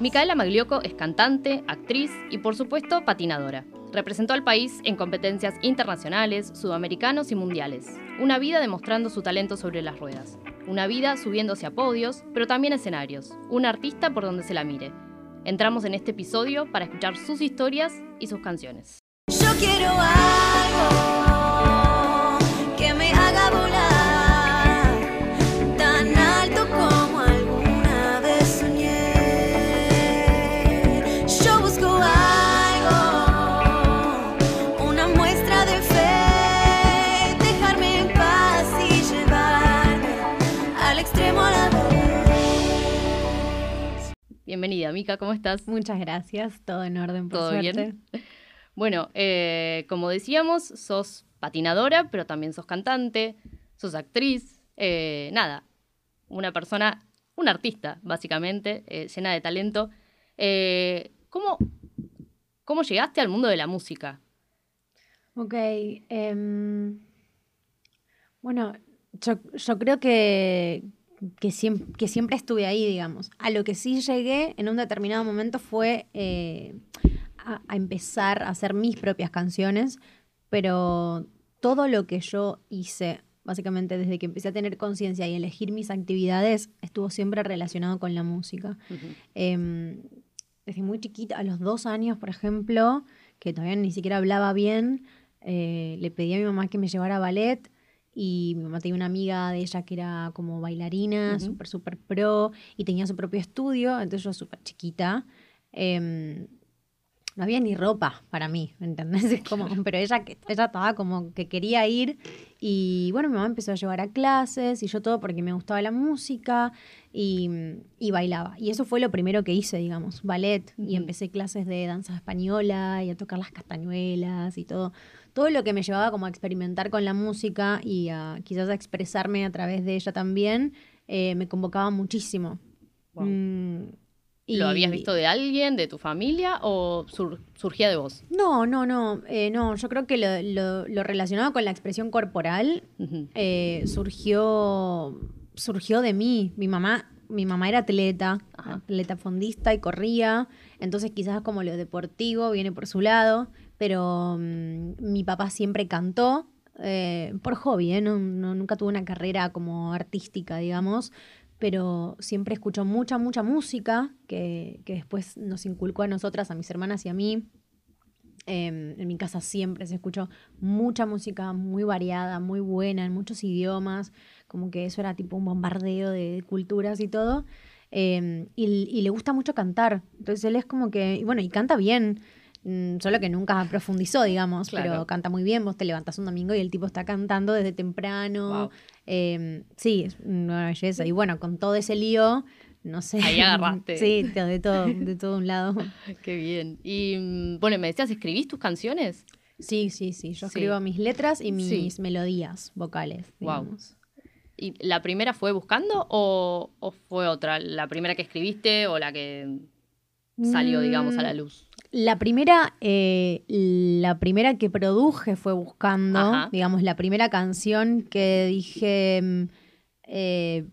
Micaela Magliocco es cantante, actriz y por supuesto patinadora. Representó al país en competencias internacionales, sudamericanos y mundiales. Una vida demostrando su talento sobre las ruedas. Una vida subiéndose a podios, pero también escenarios. Un artista por donde se la mire. Entramos en este episodio para escuchar sus historias y sus canciones. Yo quiero algo Bienvenida, Mica, ¿cómo estás? Muchas gracias, todo en orden, por ¿Todo suerte. bien? Bueno, eh, como decíamos, sos patinadora, pero también sos cantante, sos actriz, eh, nada, una persona, un artista, básicamente, eh, llena de talento. ¿cómo, ¿Cómo llegaste al mundo de la música? Ok, em, bueno, yo, yo creo que, que, siempre, que siempre estuve ahí, digamos. A lo que sí llegué en un determinado momento fue eh, a, a empezar a hacer mis propias canciones, pero todo lo que yo hice, básicamente desde que empecé a tener conciencia y elegir mis actividades, estuvo siempre relacionado con la música. Em, desde muy chiquita, a los dos años, por ejemplo, que todavía ni siquiera hablaba bien, eh, le pedí a mi mamá que me llevara a ballet y mi mamá tenía una amiga de ella que era como bailarina, Ujú. súper, súper pro y tenía su propio estudio, entonces yo súper chiquita. em, no había ni ropa para mí, ¿me entendés? Como, pero ella, que- ella estaba como que quería ir y bueno, mi mamá empezó a llevar a clases y yo todo porque me gustaba la música y, y bailaba. Y eso fue lo primero que hice, digamos, ballet. Y Ujú. empecé clases de danza española y a tocar las castañuelas y todo. Todo lo que me llevaba como a experimentar con la música y a quizás a expresarme a través de ella también, eh, me convocaba muchísimo. Wow. Mm, ¿Lo habías visto de alguien, de tu familia, o sur- surgía de vos? No, no, no, eh, no. Yo creo que lo, lo- lo relacionado con la expresión corporal eh, surgió, surgió de mí. Mi mamá, mi mamá era atleta, Ajá. atleta fondista y corría. Entonces quizás como lo deportivo viene por su lado. Pero mm, mi papá siempre cantó. eh, por hobby, ¿eh? No- nunca tuvo una carrera como artística, digamos, pero siempre escuchó mucha, mucha música que, que después nos inculcó a nosotras, a mis hermanas y a mí. Em, en mi casa siempre se escuchó mucha música muy variada, muy buena, en muchos idiomas, como que eso era tipo un bombardeo de culturas y todo. Em, y, y le gusta mucho cantar, entonces él es como que, y bueno, y canta bien, solo que nunca profundizó, digamos, Claro. pero canta muy bien, vos te levantás un domingo y el tipo está cantando desde temprano. Wow. Em, sí, es una belleza. Y bueno, con todo ese lío, no sé. Ahí agarraste. Sí, de todo, de todo un lado. Qué bien. Y mm, bueno, me decías, ¿escribís tus canciones? Sí, sí, sí. Yo Sí. escribo mis letras y Sí. mis melodías vocales. Digamos. ¿Y la primera fue buscando o, o fue otra? ¿La primera que escribiste o la que salió, digamos, a la Mm, luz? La primera, eh, la primera que produje fue buscando, Ajá. digamos, la primera canción que dije, mm, eh,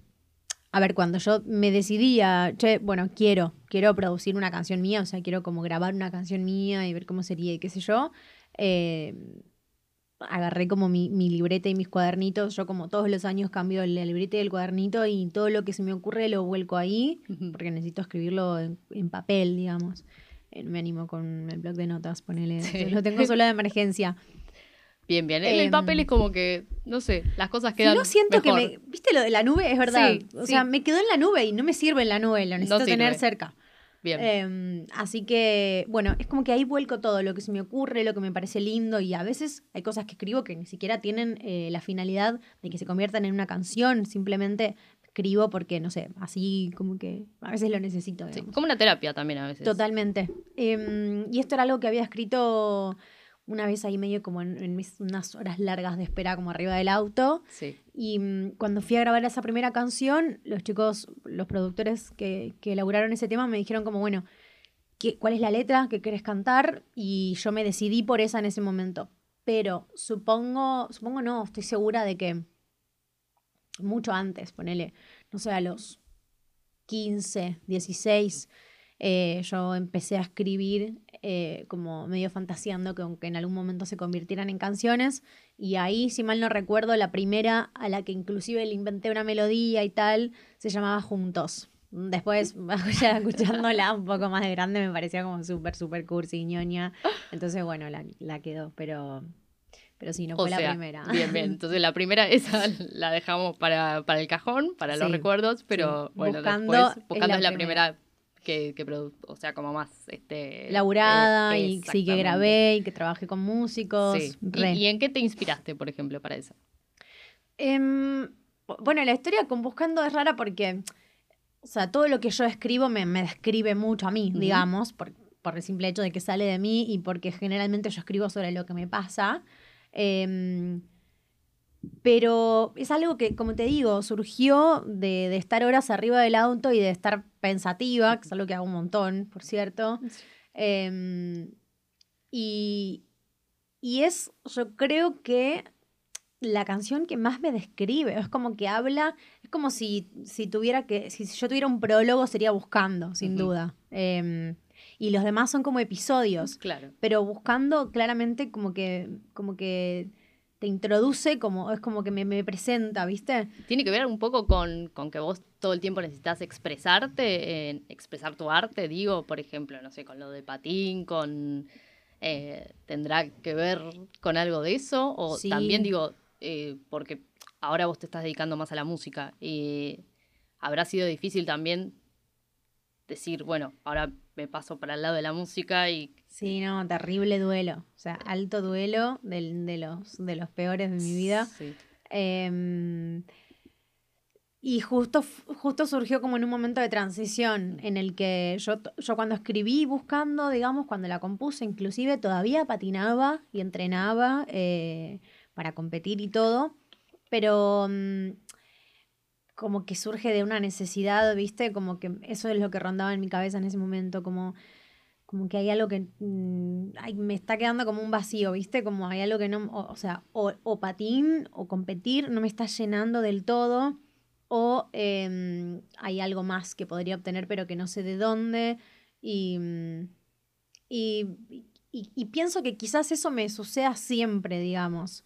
a ver, cuando yo me decidía, che, bueno, quiero, quiero producir una canción mía, o sea, quiero como grabar una canción mía y ver cómo sería y qué sé yo, eh, agarré como mi, mi libreta y mis cuadernitos, yo como todos los años cambio la libreta y el cuadernito y todo lo que se me ocurre lo vuelco ahí, porque necesito escribirlo en, en papel, digamos. Eh, me animo con el blog de notas, ponele. Sí. Lo tengo solo de emergencia. Bien, bien. En el Em, papel es como que, no sé, las cosas quedan no siento mejor. que me. ¿Viste lo de la nube? Es verdad. Sí, o sí. sea, me quedó en la nube y no me sirve en la nube, lo necesito tener cerca. Bien. Em, así que, bueno, es como que ahí vuelco todo, lo que se me ocurre, lo que me parece lindo, y a veces hay cosas que escribo que ni siquiera tienen eh, la finalidad de que se conviertan en una canción, simplemente escribo porque, no sé, así como que a veces lo necesito. Sí, como una terapia también a veces. Totalmente. Em, y esto era algo que había escrito una vez ahí medio como en, en mis, unas horas largas de espera como arriba del auto. Sí. Y mm, cuando fui a grabar esa primera canción, los chicos, los productores que, que elaboraron ese tema me dijeron como, bueno, ¿qué- ¿cuál es la letra que querés cantar? Y yo me decidí por esa en ese momento. Pero supongo, supongo no, estoy segura de que mucho antes, ponele, no sé, a los 15, 16, eh, yo empecé a escribir eh, como medio fantaseando que aunque en algún momento se convirtieran en canciones. Y ahí, si mal no recuerdo, la primera a la que inclusive le inventé una melodía y tal, se llamaba Juntos. Después, ya escuchándola un poco más de grande, me parecía como súper, súper cursi, ñoña. Entonces, bueno, la, la quedó, pero, pero sí, no O fue la primera. Bien, bien. Entonces la primera, esa la dejamos para, para el cajón, para los recuerdos, pero sí. bueno, Buscando después, es buscando la es la primera. primera que, que produ- o sea, como más este Laburada eh, y sí que grabé y que trabajé con músicos. Sí. ¿Y-. ¿Y, en qué te inspiraste, por ejemplo, para eso? Em, bueno, la historia con Buscando es rara porque, o sea, todo lo que yo escribo me, me describe mucho a mí, digamos, por, por el simple hecho de que sale de mí y porque generalmente yo escribo sobre lo que me pasa. Em, pero es algo que, como te digo, surgió de, de estar horas arriba del auto y de estar pensativa, que es algo que hago un montón, por cierto. Em, y, y es, yo creo que la canción que más me describe, es como que habla, es como si, si tuviera que, si yo tuviera un prólogo sería buscando, sin duda. Em, y los demás son como episodios, Claro. pero buscando claramente como que, como que te introduce, como, es como que me, me presenta, ¿viste? Tiene que ver un poco con, con que vos todo el tiempo necesitas expresarte, eh, expresar tu arte, digo, por ejemplo, no sé, con lo de patín, con... eh, ¿Tendrá que ver con algo de eso? O Sí. también digo, eh, porque ahora vos te estás dedicando más a la música, y habrá sido difícil también decir, bueno, ahora me paso para el lado de la música y... Sí, no, terrible duelo, o sea, alto duelo del- de, los, de los peores de mi vida. Sí. Em, y justo, justo surgió como en un momento de transición en el que yo, yo cuando escribí buscando, digamos, cuando la compuse, inclusive todavía patinaba y entrenaba eh, para competir y todo, pero mm, como que surge de una necesidad, ¿viste? Como que eso es lo que rondaba en mi cabeza en ese momento, como, como que hay algo que mm, ay, me está quedando como un vacío, ¿viste? Como hay algo que no, o, sea, o, patín o competir no me está llenando del todo, o em, hay algo más que podría obtener pero que no sé de dónde, y, mm, y, y- y pienso que quizás eso me suceda siempre, digamos.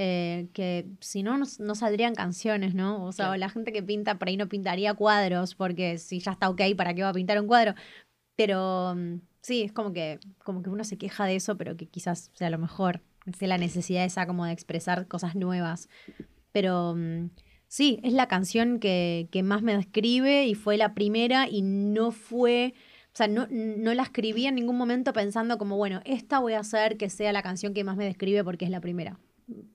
eh, que si no, no, no saldrían canciones, ¿no? O sea, Claro. la gente que pinta por ahí no pintaría cuadros, porque si ya está ok, ¿para qué va a pintar un cuadro? Pero mm, sí, es como que, como que uno se queja de eso, pero que quizás sea lo mejor. Sea la necesidad esa como de expresar cosas nuevas. Pero mm, sí, es la canción que, que más me describe y fue la primera y no fue... O sea, no, no la escribí en ningún momento pensando como, bueno, esta voy a hacer que sea la canción que más me describe porque es la primera.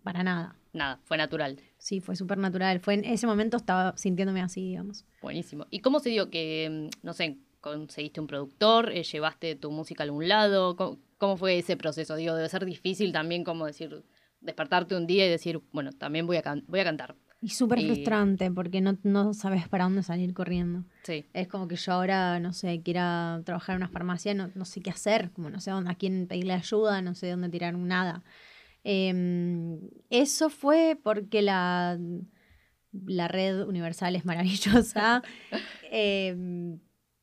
Para nada. Nada, fue natural. Sí, fue súper natural. Fue en ese momento estaba sintiéndome así, digamos. Buenísimo. ¿Y cómo se dio que, no sé, conseguiste un productor, eh, llevaste tu música a algún lado? ¿Cómo, cómo fue ese proceso? Digo, debe ser difícil también como decir, despertarte un día y decir, bueno, también voy a, can- voy a cantar. Y súper Y- frustrante porque no, no sabes para dónde salir corriendo. Sí, Es como que yo ahora, no sé, quiera trabajar en una farmacia, no, no sé qué hacer, como no sé dónde, a quién pedirle ayuda, no sé dónde tirar nada. Em, eso fue porque la, la red universal es maravillosa. Em,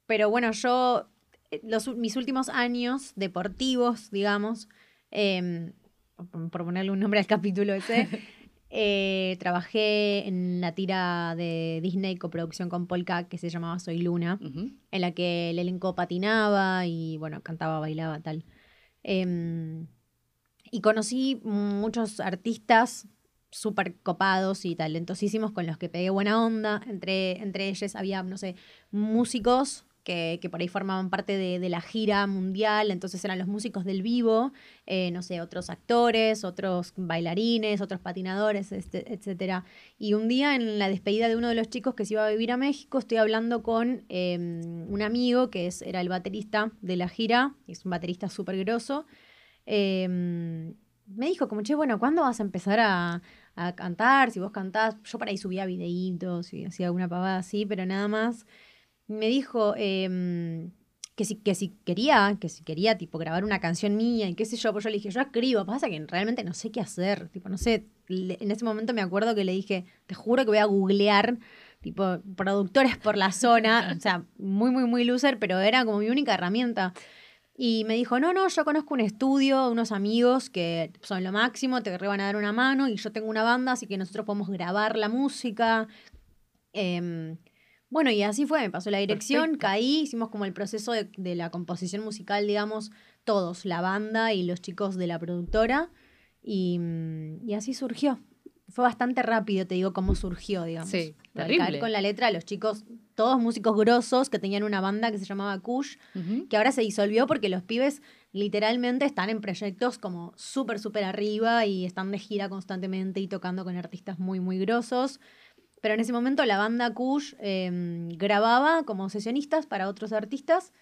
pero bueno, yo, eh, los, mis últimos años deportivos, digamos, em, por ponerle un nombre al capítulo ese, eh, trabajé en la tira de Disney coproducción con Polka que se llamaba Soy Luna en la que el elenco patinaba y, bueno, cantaba, bailaba, tal. Em, y conocí muchos artistas súper copados y talentosísimos con los que pegué buena onda. Entre, entre ellos había, no sé, músicos que, por ahí formaban parte de, la gira mundial, entonces eran los músicos del vivo, eh, no sé, otros actores, otros bailarines, otros patinadores, este, etcétera. Y un día en la despedida de uno de los chicos que se iba a vivir a México, estoy hablando con eh, un amigo que es, era el baterista de la gira, es un baterista súper grosso. eh, me dijo como, che, bueno, ¿cuándo vas a empezar a, a cantar? Si vos cantás, yo por ahí subía videitos y hacía alguna pavada así, pero nada más. Me dijo em, que, si, que si quería, que si quería tipo grabar una canción mía y qué sé yo, pues yo le dije, yo escribo, pasa que realmente no sé qué hacer, tipo, no sé, en ese momento me acuerdo que le dije, te juro que voy a googlear tipo productores por la zona, o sea, muy, muy, muy loser, pero era como mi única herramienta. Y me dijo, no, no, yo conozco un estudio, unos amigos que son lo máximo, te re van a dar una mano y yo tengo una banda, así que nosotros podemos grabar la música. Em, bueno, y así fue, me pasó la dirección, Perfecto. caí, hicimos como el proceso de, de la composición musical, digamos, todos, la banda y los chicos de la productora, y, mm, y así surgió. Fue bastante rápido, te digo, cómo surgió, digamos. Sí, terrible. caer con la letra, los chicos, todos músicos grosos que tenían una banda que se llamaba Kush, que ahora se disolvió porque los pibes literalmente están en proyectos como súper, súper arriba y están de gira constantemente y tocando con artistas muy, muy grosos. Pero en ese momento la banda Kush eh, grababa como sesionistas para otros artistas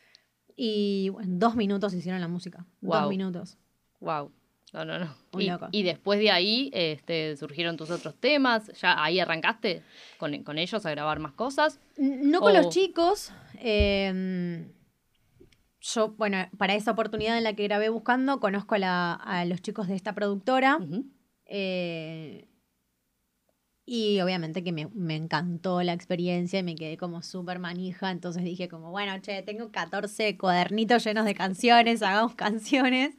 y en dos minutos hicieron la música. Guau. Dos minutos. Wow. No, no, no. Muy Y, loco. y después de ahí este, surgieron tus otros temas. ¿Ya ahí arrancaste con, con ellos a grabar más cosas? No con O- los chicos. eh, yo, bueno, para esa oportunidad en la que grabé buscando, conozco a, la- a los chicos de esta productora. Eh, y obviamente que me, me encantó la experiencia y me quedé como súper manija. Entonces dije como, bueno, che, tengo 14 cuadernitos llenos de canciones, hagamos canciones.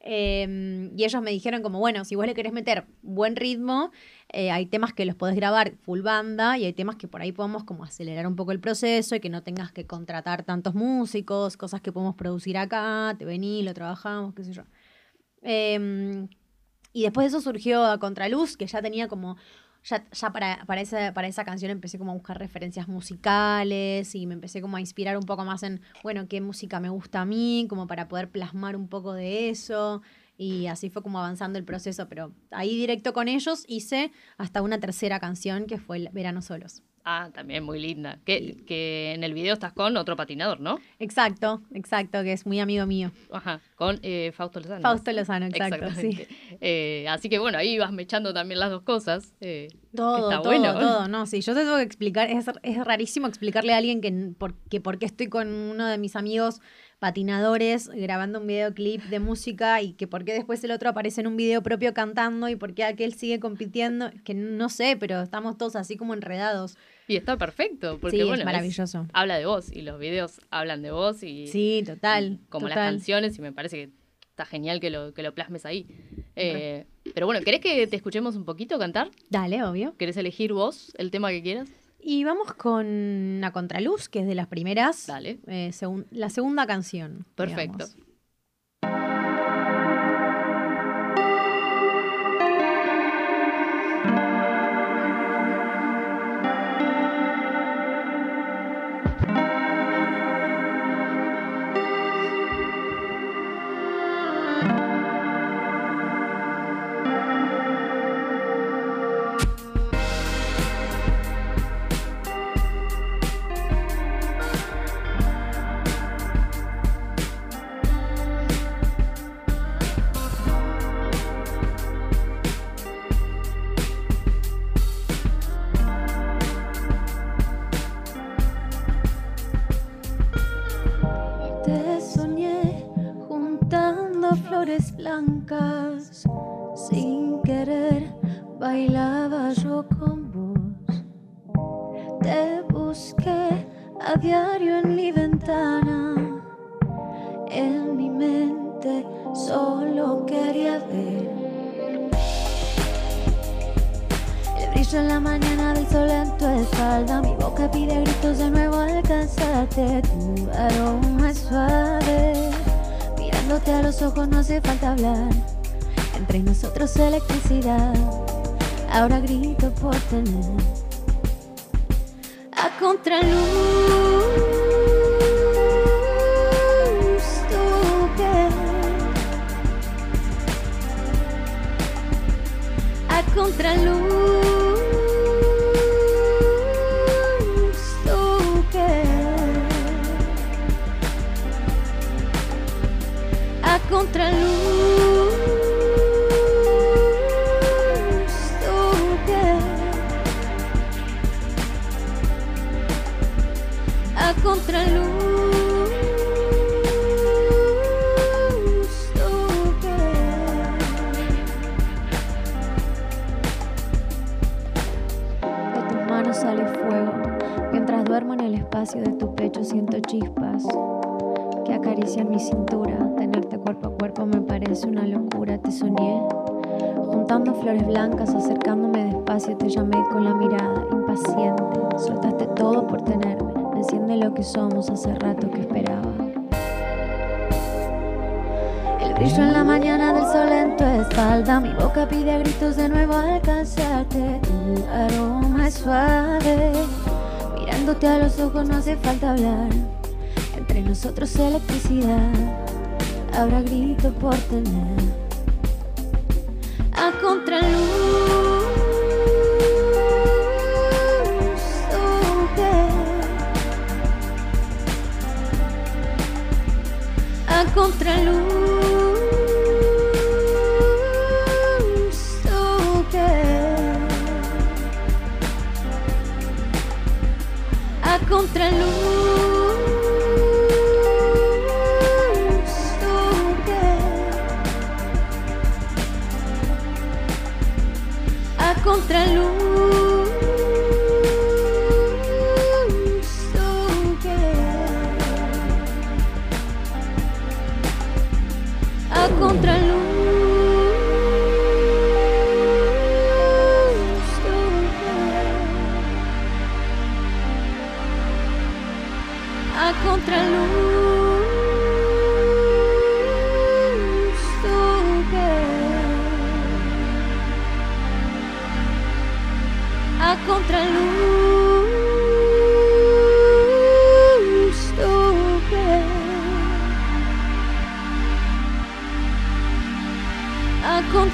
Eh, y ellos me dijeron como, bueno, si vos le querés meter buen ritmo, eh, hay temas que los podés grabar full banda y hay temas que por ahí podemos como acelerar un poco el proceso y que no tengas que contratar tantos músicos, cosas que podemos producir acá, te vení, lo trabajamos, qué sé yo. Eh, y después de eso surgió a Contraluz, que ya tenía como. Ya, ya para, para, esa, para esa canción empecé como a buscar referencias musicales y me empecé como a inspirar un poco más en, bueno, qué música me gusta a mí, como para poder plasmar un poco de eso. Y así fue como avanzando el proceso, pero ahí directo con ellos hice hasta una tercera canción que fue el Verano Solos. Ah, también muy linda. Que, que en el video estás con otro patinador, ¿no? Exacto, exacto, que es muy amigo mío. Ajá, con eh, Fausto Lozano. Fausto Lozano, exacto, sí. Eh, así que bueno, ahí vas mechando también las dos cosas. eh, Todo, está todo, bueno. todo. No, sí, yo te tengo que explicar, es, es rarísimo explicarle a alguien que, por, que por qué estoy con uno de mis amigos patinadores grabando un videoclip de música y que por qué después el otro aparece en un video propio cantando y por qué aquel sigue compitiendo, que no sé, pero estamos todos así como enredados. Y está perfecto, porque sí, bueno, es es- maravilloso. habla de vos y los videos hablan de vos y Sí, total. como las canciones y me parece que está genial que lo, que lo plasmes ahí. Eh, pero bueno, ¿querés que te escuchemos un poquito cantar? Dale, obvio. ¿Querés elegir vos el tema que quieras? Y vamos con A Contraluz, que es de las primeras. Dale. eh, segun- la segunda canción. Perfecto. digamos. sale fuego. Mientras duermo en el espacio de tu pecho siento chispas que acarician mi cintura. Tenerte cuerpo a cuerpo me parece una locura. Te soñé juntando flores blancas, acercándome despacio. Te llamé con la mirada impaciente. Soltaste todo por tenerme. Me enciende lo que somos hace rato que esperaba brillo en la mañana del sol en tu espalda. Mi boca pide a gritos de nuevo alcanzarte. Tu aroma es suave. Mirándote a los ojos no hace falta hablar. Entre nosotros electricidad. Habrá grito por tener. A contraluz. contraluz.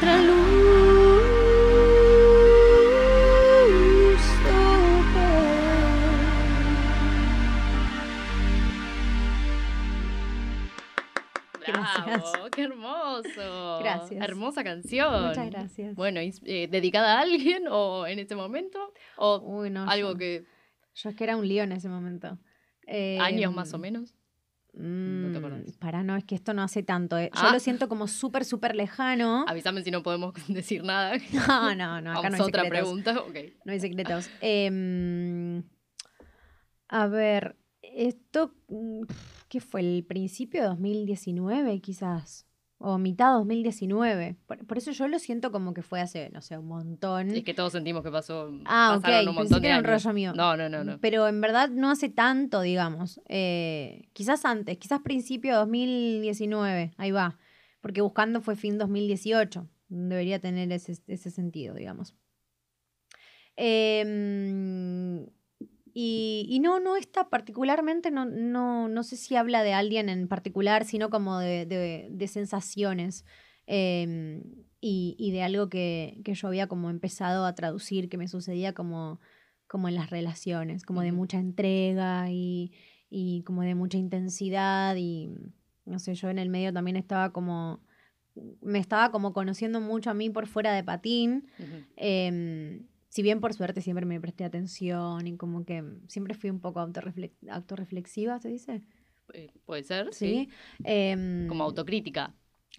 ¡Bravo! ¡Qué hermoso! Gracias. Hermosa canción. Muchas gracias. Bueno, eh, ¿dedicada a alguien o en este momento? ¿O Uy, no, algo yo, que yo es que era un lío en ese momento. años más o Em, menos? Mm, te acordás. Para, no, es que esto no hace tanto. eh. Yo Ah. lo siento como súper, súper lejano. Avísame si no podemos decir nada. No, no, no, acá no hay otra secretos. pregunta. Ok. No hay secretos. Em, a ver, esto, mm, ¿qué fue? ¿El principio de 2019 quizás? O mitad de 2019. Por, por eso yo lo siento como que fue hace, no sé, un montón. Es que todos sentimos que pasó. Ah, ok, un pensé que era un rollo mío. No, no, no, no. Pero en verdad no hace tanto, digamos. Eh, quizás antes, quizás principio de 2019, ahí va. Porque buscando fue fin 2018. Debería tener ese, ese sentido, digamos. Em, y, y no, no está particularmente, no, no, no sé si habla de alguien en particular, sino como de, de- de sensaciones em, y, y de algo que, que yo había como empezado a traducir, que me sucedía como, como en las relaciones, como de mucha entrega y, y como de mucha intensidad y no sé, yo en el medio también estaba como, me estaba como conociendo mucho a mí por fuera de patín. Si bien por suerte siempre me presté atención y como que siempre fui un poco autorrefle- autorreflexiva, ¿se dice? Eh, Puede ser, Sí. sí. Em, Como autocrítica.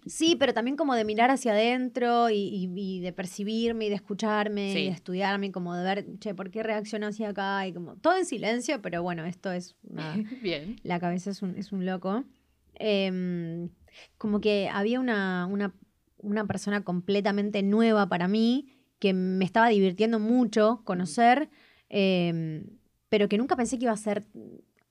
Sí, pero también como de mirar hacia adentro y, y- y de percibirme y de escucharme Sí. y de estudiarme, como de ver, che, ¿por qué reacciono así acá? Y como todo en silencio, pero bueno, esto es nada. Bien. La cabeza es un, es un loco. Em, como que había una, una, una persona completamente nueva para mí que me estaba divirtiendo mucho conocer, em, pero que nunca pensé que iba a ser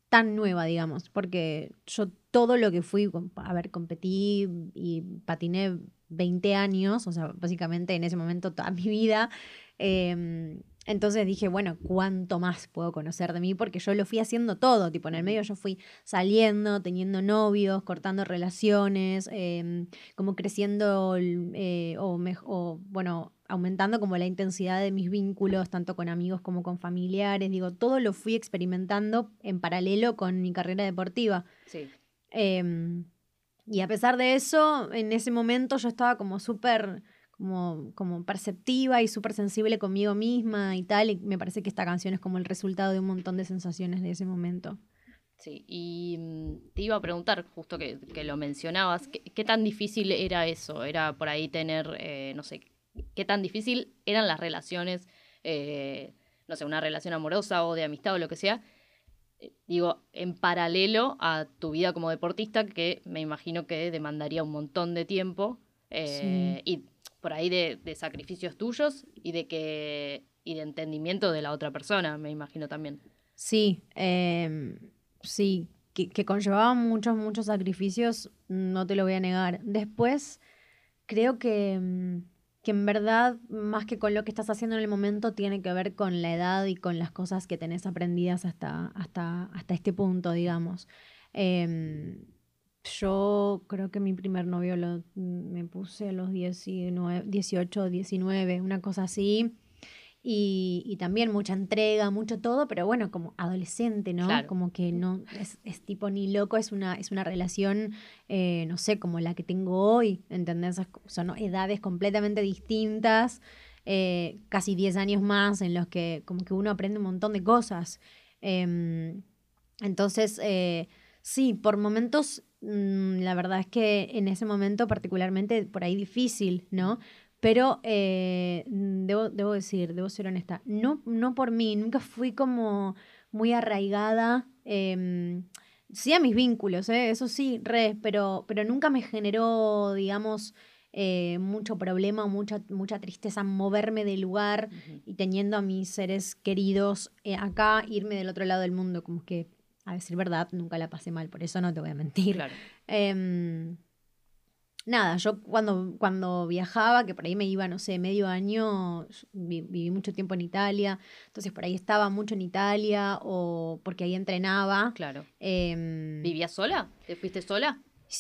tan nueva, digamos, porque yo todo lo que fui, a ver, competí y patiné 20 años, o sea, básicamente en ese momento toda mi vida. em, entonces dije, bueno, ¿cuánto más puedo conocer de mí? Porque yo lo fui haciendo todo, tipo, en el medio yo fui saliendo, teniendo novios, cortando relaciones, em, como creciendo eh, o, o, bueno, aumentando como la intensidad de mis vínculos, tanto con amigos como con familiares. Digo, todo lo fui experimentando en paralelo con mi carrera deportiva. Sí. Em, y a pesar de eso, en ese momento yo estaba como súper como, como perceptiva y súper sensible conmigo misma y tal. Y me parece que esta canción es como el resultado de un montón de sensaciones de ese momento. Sí, y mm, te iba a preguntar, justo que, que lo mencionabas, ¿qué, qué tan difícil era eso? Era por ahí tener, eh, no sé, qué tan difícil eran las relaciones, eh, no sé, una relación amorosa o de amistad o lo que sea, eh, digo, en paralelo a tu vida como deportista, que me imagino que demandaría un montón de tiempo eh, y por ahí de, de sacrificios tuyos y de que y de entendimiento de la otra persona, me imagino también. Sí, em, sí, que, que conllevaba muchos, muchos sacrificios, no te lo voy a negar. Después, creo que, mm, que en verdad, más que con lo que estás haciendo en el momento, tiene que ver con la edad y con las cosas que tenés aprendidas hasta, hasta, hasta este punto, digamos. Em, yo creo que mi primer novio lo, me puse a los 19, 18, 19, una cosa así y, y, también mucha entrega, mucho todo, pero bueno, como adolescente, ¿no? Claro. Como que no es, es, tipo ni loco, es una, es una relación, eh, no sé, como la que tengo hoy, ¿entendés? Son edades completamente distintas, eh, casi 10 años más en los que como que uno aprende un montón de cosas. Eh, entonces, eh, sí, por momentos, mmm, la verdad es que en ese momento particularmente por ahí difícil, ¿no? Pero eh, debo, debo, decir, debo ser honesta, no, no por mí, nunca fui como muy arraigada, eh, sí a mis vínculos, eh, eso sí, re, pero, pero nunca me generó, digamos, eh, mucho problema, mucha, mucha tristeza moverme del lugar uh -huh. y teniendo a mis seres queridos eh, acá, irme del otro lado del mundo, como que, a decir verdad, nunca la pasé mal, por eso no te voy a mentir. Claro. Em, nada, yo cuando, cuando viajaba, que por ahí me iba, no sé, medio año, vi, viví mucho tiempo en Italia, entonces por ahí estaba mucho en Italia o porque ahí entrenaba. Claro. Eh, ¿Vivías sola? ¿Te fuiste sola?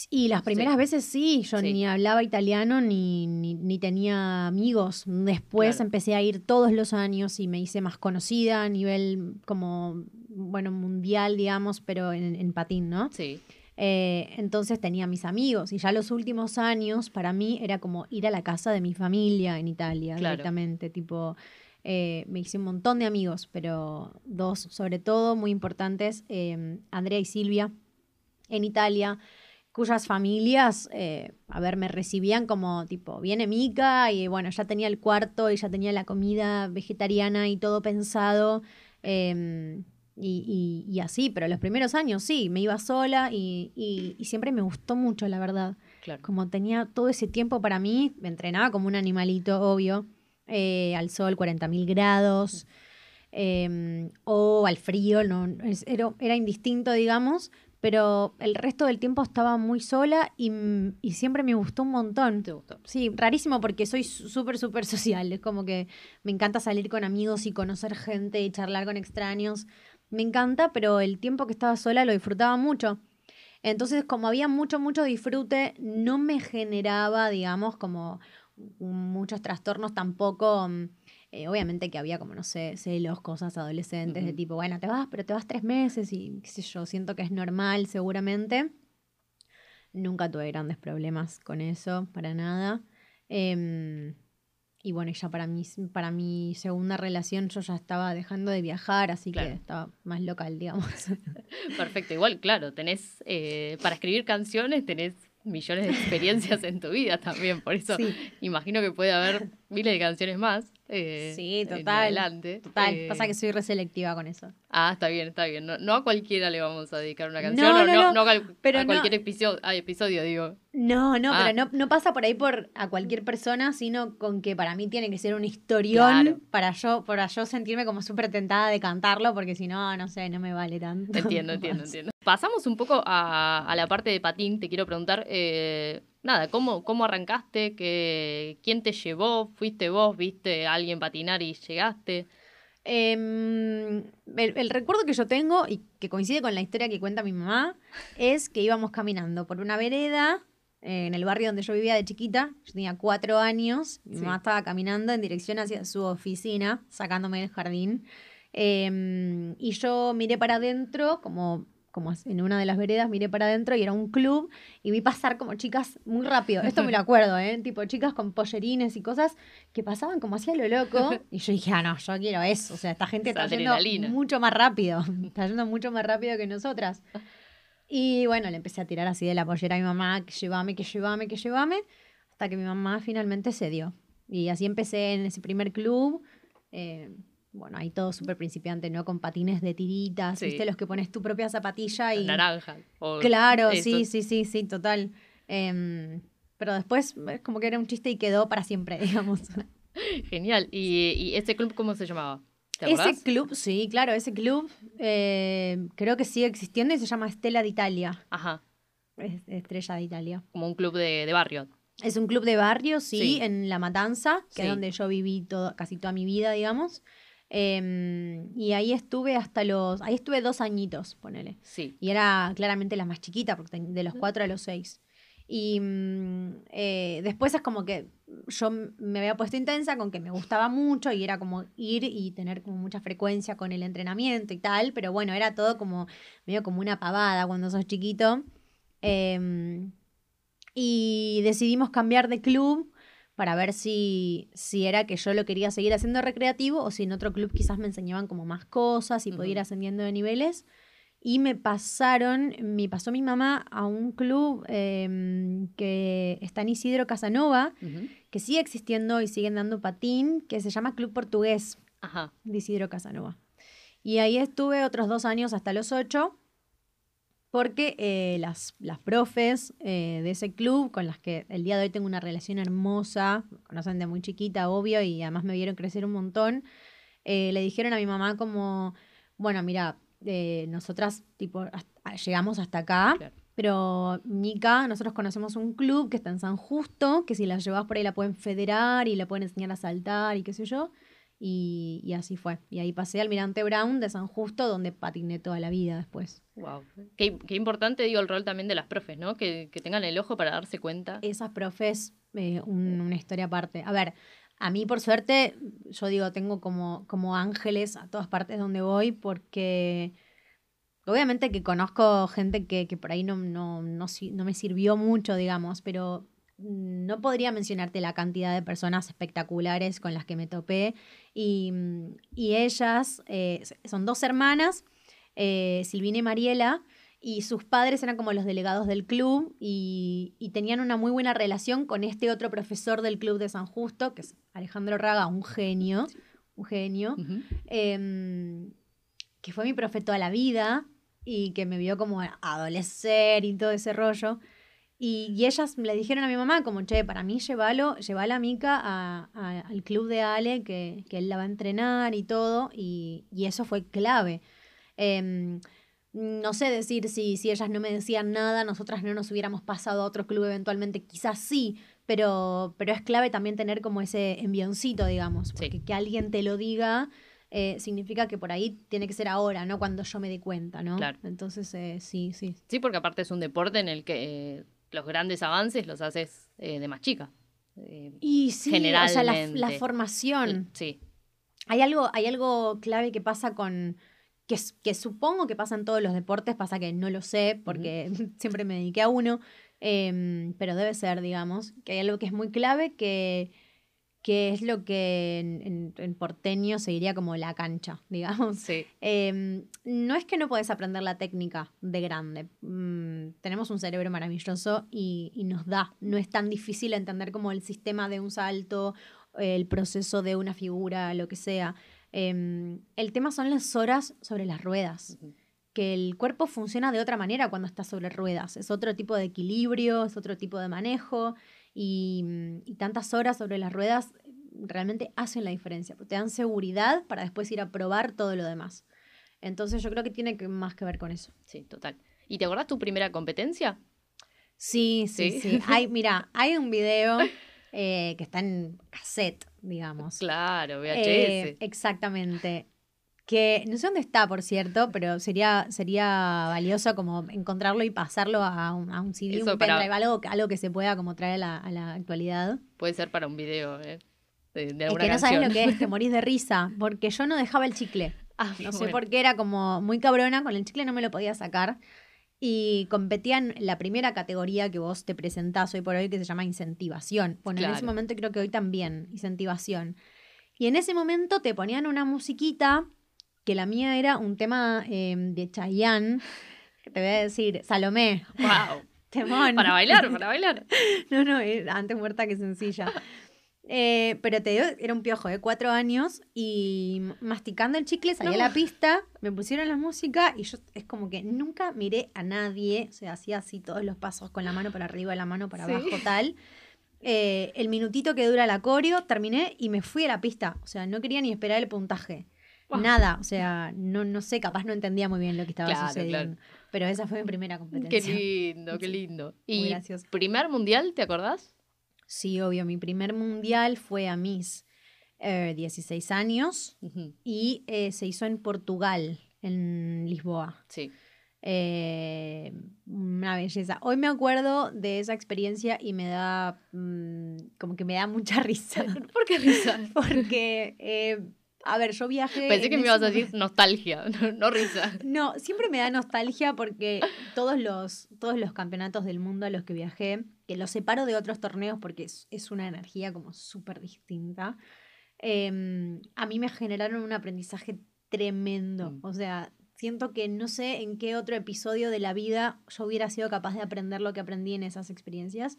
Y las primeras sí. veces sí, yo sí. ni hablaba italiano ni, ni, ni tenía amigos. Después claro. empecé a ir todos los años y me hice más conocida a nivel como, bueno, mundial, digamos, pero en, en patín, ¿no? Sí. Eh, entonces tenía mis amigos y ya los últimos años para mí era como ir a la casa de mi familia en Italia claro. directamente, tipo, eh, me hice un montón de amigos, pero dos sobre todo muy importantes, eh, Andrea y Silvia en Italia, cuyas familias, eh, a ver, me recibían como tipo, viene Mica y bueno, ya tenía el cuarto y ya tenía la comida vegetariana y todo pensado. Y, y, y, así, pero los primeros años sí, me iba sola y, y, siempre me gustó mucho, la verdad. Claro. Como tenía todo ese tiempo para mí, me entrenaba como un animalito, obvio, eh, al sol, 40.000 grados, eh, o al frío, no, era, era, indistinto, digamos, pero el resto del tiempo estaba muy sola y, y siempre me gustó un montón. ¿Te gustó? Sí, rarísimo porque soy súper, súper social, es como que me encanta salir con amigos y conocer gente y charlar con extraños me encanta, pero el tiempo que estaba sola lo disfrutaba mucho. Entonces, como había mucho, mucho disfrute, no me generaba, digamos, como muchos trastornos tampoco. Eh, obviamente que había como, no sé, celos, cosas adolescentes, uh -huh. de tipo, bueno, te vas, pero te vas tres meses y qué sé yo, siento que es normal seguramente. Nunca tuve grandes problemas con eso, para nada. Eh, y bueno, ya para mi, para mi segunda relación yo ya estaba dejando de viajar, así claro. que estaba más local, digamos. Perfecto, igual, claro, tenés, eh, para escribir canciones tenés millones de experiencias en tu vida también, por eso sí. imagino que puede haber miles de canciones más. Eh, sí, total. Adelante. Total, eh, pasa que soy reselectiva con eso. Ah, está bien, está bien. No, no, a cualquiera le vamos a dedicar una canción, no, no, no, pero a cualquier episodio, a episodio, digo. No, no, ah. pero no, no pasa por ahí por a cualquier persona, sino con que para mí tiene que ser un historión claro. para yo para yo sentirme como súper tentada de cantarlo, porque si no, no sé, no me vale tanto. Entiendo, entiendo, entiendo. Pasamos un poco a, a, la parte de patín, te quiero preguntar, eh, nada, ¿cómo, cómo arrancaste? ¿Qué, ¿Quién te llevó? ¿Fuiste vos? ¿Viste a alguien patinar y llegaste? Eh, el, el, recuerdo que yo tengo, y que coincide con la historia que cuenta mi mamá, es que íbamos caminando por una vereda eh, en el barrio donde yo vivía de chiquita. Yo tenía cuatro años. Mi sí. mamá estaba caminando en dirección hacia su oficina, sacándome del jardín. Eh, y yo miré para adentro, como como en una de las veredas, miré para adentro y era un club y vi pasar como chicas muy rápido. Esto me lo acuerdo, ¿eh? Tipo chicas con pollerines y cosas que pasaban como hacía lo loco. Y yo dije, ah, no, yo quiero eso. O sea, esta gente está yendo mucho más rápido. Está yendo mucho más rápido que nosotras. Y bueno, le empecé a tirar así de la pollera a mi mamá, que llévame, que llévame, que llévame, hasta que mi mamá finalmente cedió. Y así empecé en ese primer club. Eh, bueno, ahí todo súper principiante, ¿no? Con patines de tiritas, Sí. ¿viste? Los que pones tu propia zapatilla y... Naranja. o Claro, eso. sí, sí, sí, sí, total. Em, pero después es como que era un chiste y quedó para siempre, digamos. Genial. ¿Y, y ese club cómo se llamaba? ¿Te Ese club, sí, claro, ese club eh, creo que sigue existiendo y se llama Estela d'Italia, Ajá. es- Estrella de Italia. Como un club de, de barrio. Es un club de barrio, sí, Sí. en La Matanza, que Sí. es donde yo viví todo, casi toda mi vida, digamos. Em, y ahí estuve hasta los, ahí estuve dos añitos, ponele. Sí. Y era claramente la más chiquita, porque ten- de los cuatro a los seis. Y mm, eh, después es como que yo me había puesto intensa con que me gustaba mucho y era como ir y tener como mucha frecuencia con el entrenamiento y tal, pero bueno, era todo como medio como una pavada cuando sos chiquito. Em, y decidimos cambiar de club para ver si, si era que yo lo quería seguir haciendo recreativo o si en otro club quizás me enseñaban como más cosas y podía ir ascendiendo de niveles. Y me pasaron, me pasó mi mamá a un club em, que está en Isidro Casanova, Ujú. que sigue existiendo y siguen dando patín, que se llama Club Portugués Ajá. de Isidro Casanova. Y ahí estuve otros dos años hasta los ocho, porque eh, las, las profes eh, de ese club, con las que el día de hoy tengo una relación hermosa, me conocen de muy chiquita, obvio, y además me vieron crecer un montón, eh, le dijeron a mi mamá como, bueno, mira, eh, nosotras tipo, hasta- llegamos hasta acá, Claro. pero Mica, nosotros conocemos un club que está en San Justo, que si la llevas por ahí la pueden federar y la pueden enseñar a saltar y qué sé yo. Y, y así fue. Y ahí pasé al Mirante Brown de San Justo, donde patiné toda la vida después. Wow. Qué, qué importante, digo, el rol también de las profes, ¿no? Que, que tengan el ojo para darse cuenta. Esas profes, eh, un- una historia aparte. A ver, a mí por suerte, yo digo, tengo como, como ángeles a todas partes donde voy, porque obviamente que conozco gente que, que por ahí no, no, no, no me sirvió mucho, digamos, pero no podría mencionarte la cantidad de personas espectaculares con las que me topé. Y, mm, y ellas eh, son dos hermanas, eh, Silvina y Mariela, y sus padres eran como los delegados del club y, y tenían una muy buena relación con este otro profesor del club de San Justo, que es Alejandro Raga, un genio, un genio, em, que fue mi profe toda la vida y que me vio como adolecer y todo ese rollo. Y, y ellas le dijeron a mi mamá como, che, para mí llévalo, llévala a Mica a- a- al club de Ale, que, que él la va a entrenar y todo, y, y eso fue clave. Em, no sé decir si, si ellas no me decían nada, nosotras no nos hubiéramos pasado a otro club eventualmente, quizás sí, pero, pero es clave también tener como ese envioncito, digamos, Sí. porque que alguien te lo diga eh, significa que por ahí tiene que ser ahora, ¿no? Cuando yo me dé cuenta, ¿no? Claro. Entonces, eh, sí, sí. Sí, porque aparte es un deporte en el que eh, los grandes avances los haces eh, de más chica. Eh, Y sí, o sea, la, Generalmente. la formación. sí, Hay algo, hay algo clave que pasa con. Que supongo que pasa en todos los deportes, pasa que no lo sé, porque siempre me dediqué a uno, em, pero debe ser, digamos, que hay algo que es muy clave, que, que es lo que en, en- en porteño se diría como la cancha, digamos. sí. Em, no es que no podés aprender la técnica de grande. Mm, tenemos un cerebro maravilloso y, y nos da. No es tan difícil entender como el sistema de un salto, el proceso de una figura, lo que sea. Em, el tema son las horas sobre las ruedas. Que el cuerpo funciona de otra manera cuando está sobre ruedas. Es otro tipo de equilibrio, es otro tipo de manejo. Y, y tantas horas sobre las ruedas realmente hacen la diferencia. porque Te dan seguridad para después ir a probar todo lo demás. Entonces yo creo que tiene que, más que ver con eso. Sí, total. ¿Y te acordás tu primera competencia? Sí, sí, Sí. sí. Hay, mira, hay un video eh, que está en cassette, digamos. Claro, VHS. Eh, exactamente. Que no sé dónde está, por cierto, pero sería, sería valioso como encontrarlo y pasarlo a un, a un CD, Eso un pendrive, algo, algo que se pueda como traer a la, a la actualidad. Puede ser para un video eh, de, de Es alguna que no sabes lo que es, te morís de risa, porque yo no dejaba el chicle. Ah, No sé bueno. por qué era como muy cabrona, con el chicle no me lo podía sacar. Y competía en la primera categoría que vos te presentás hoy por hoy, que se llama incentivación. Bueno, en ese momento creo que hoy también, incentivación. Y en ese momento te ponían una musiquita, que la mía era un tema eh, de Chayanne, que te voy a decir, Salomé, Wow. temón. Para bailar, para bailar. No, no, eh, antes muerta que sencilla. Eh, pero te digo, era un piojo de cuatro años y masticando el chicle salí a la pista, me pusieron la música y yo es como que nunca miré a nadie, o sea, hacía así todos los pasos con la mano para arriba, la mano para Sí. abajo, tal. Eh, el minutito que dura la coreo, terminé y me fui a la pista, o sea, no quería ni esperar el puntaje. Wow. Nada, o sea, no, no sé, capaz no entendía muy bien lo que estaba Claro, sucediendo. Pero esa fue mi primera Qué competencia. lindo, qué lindo. ¿Y gracioso. primer mundial, te acordás? Sí, obvio, mi primer mundial fue a mis eh, 16 años y eh, se hizo en Portugal, en Lisboa. Sí. Eh, una belleza. Hoy me acuerdo de esa experiencia y me da mm, como que me da mucha risa. ¿Por qué risa? Porque, eh, a ver, yo viajé. Pensé en que me ibas a decir nostalgia, no, no risa. No, siempre me da nostalgia porque todos los, todos los campeonatos del mundo a los que viajé, que los separo de otros torneos porque es, es una energía como súper distinta, em, a mí me generaron un aprendizaje tremendo. Mm. O sea, siento que no sé en qué otro episodio de la vida yo hubiera sido capaz de aprender lo que aprendí en esas experiencias.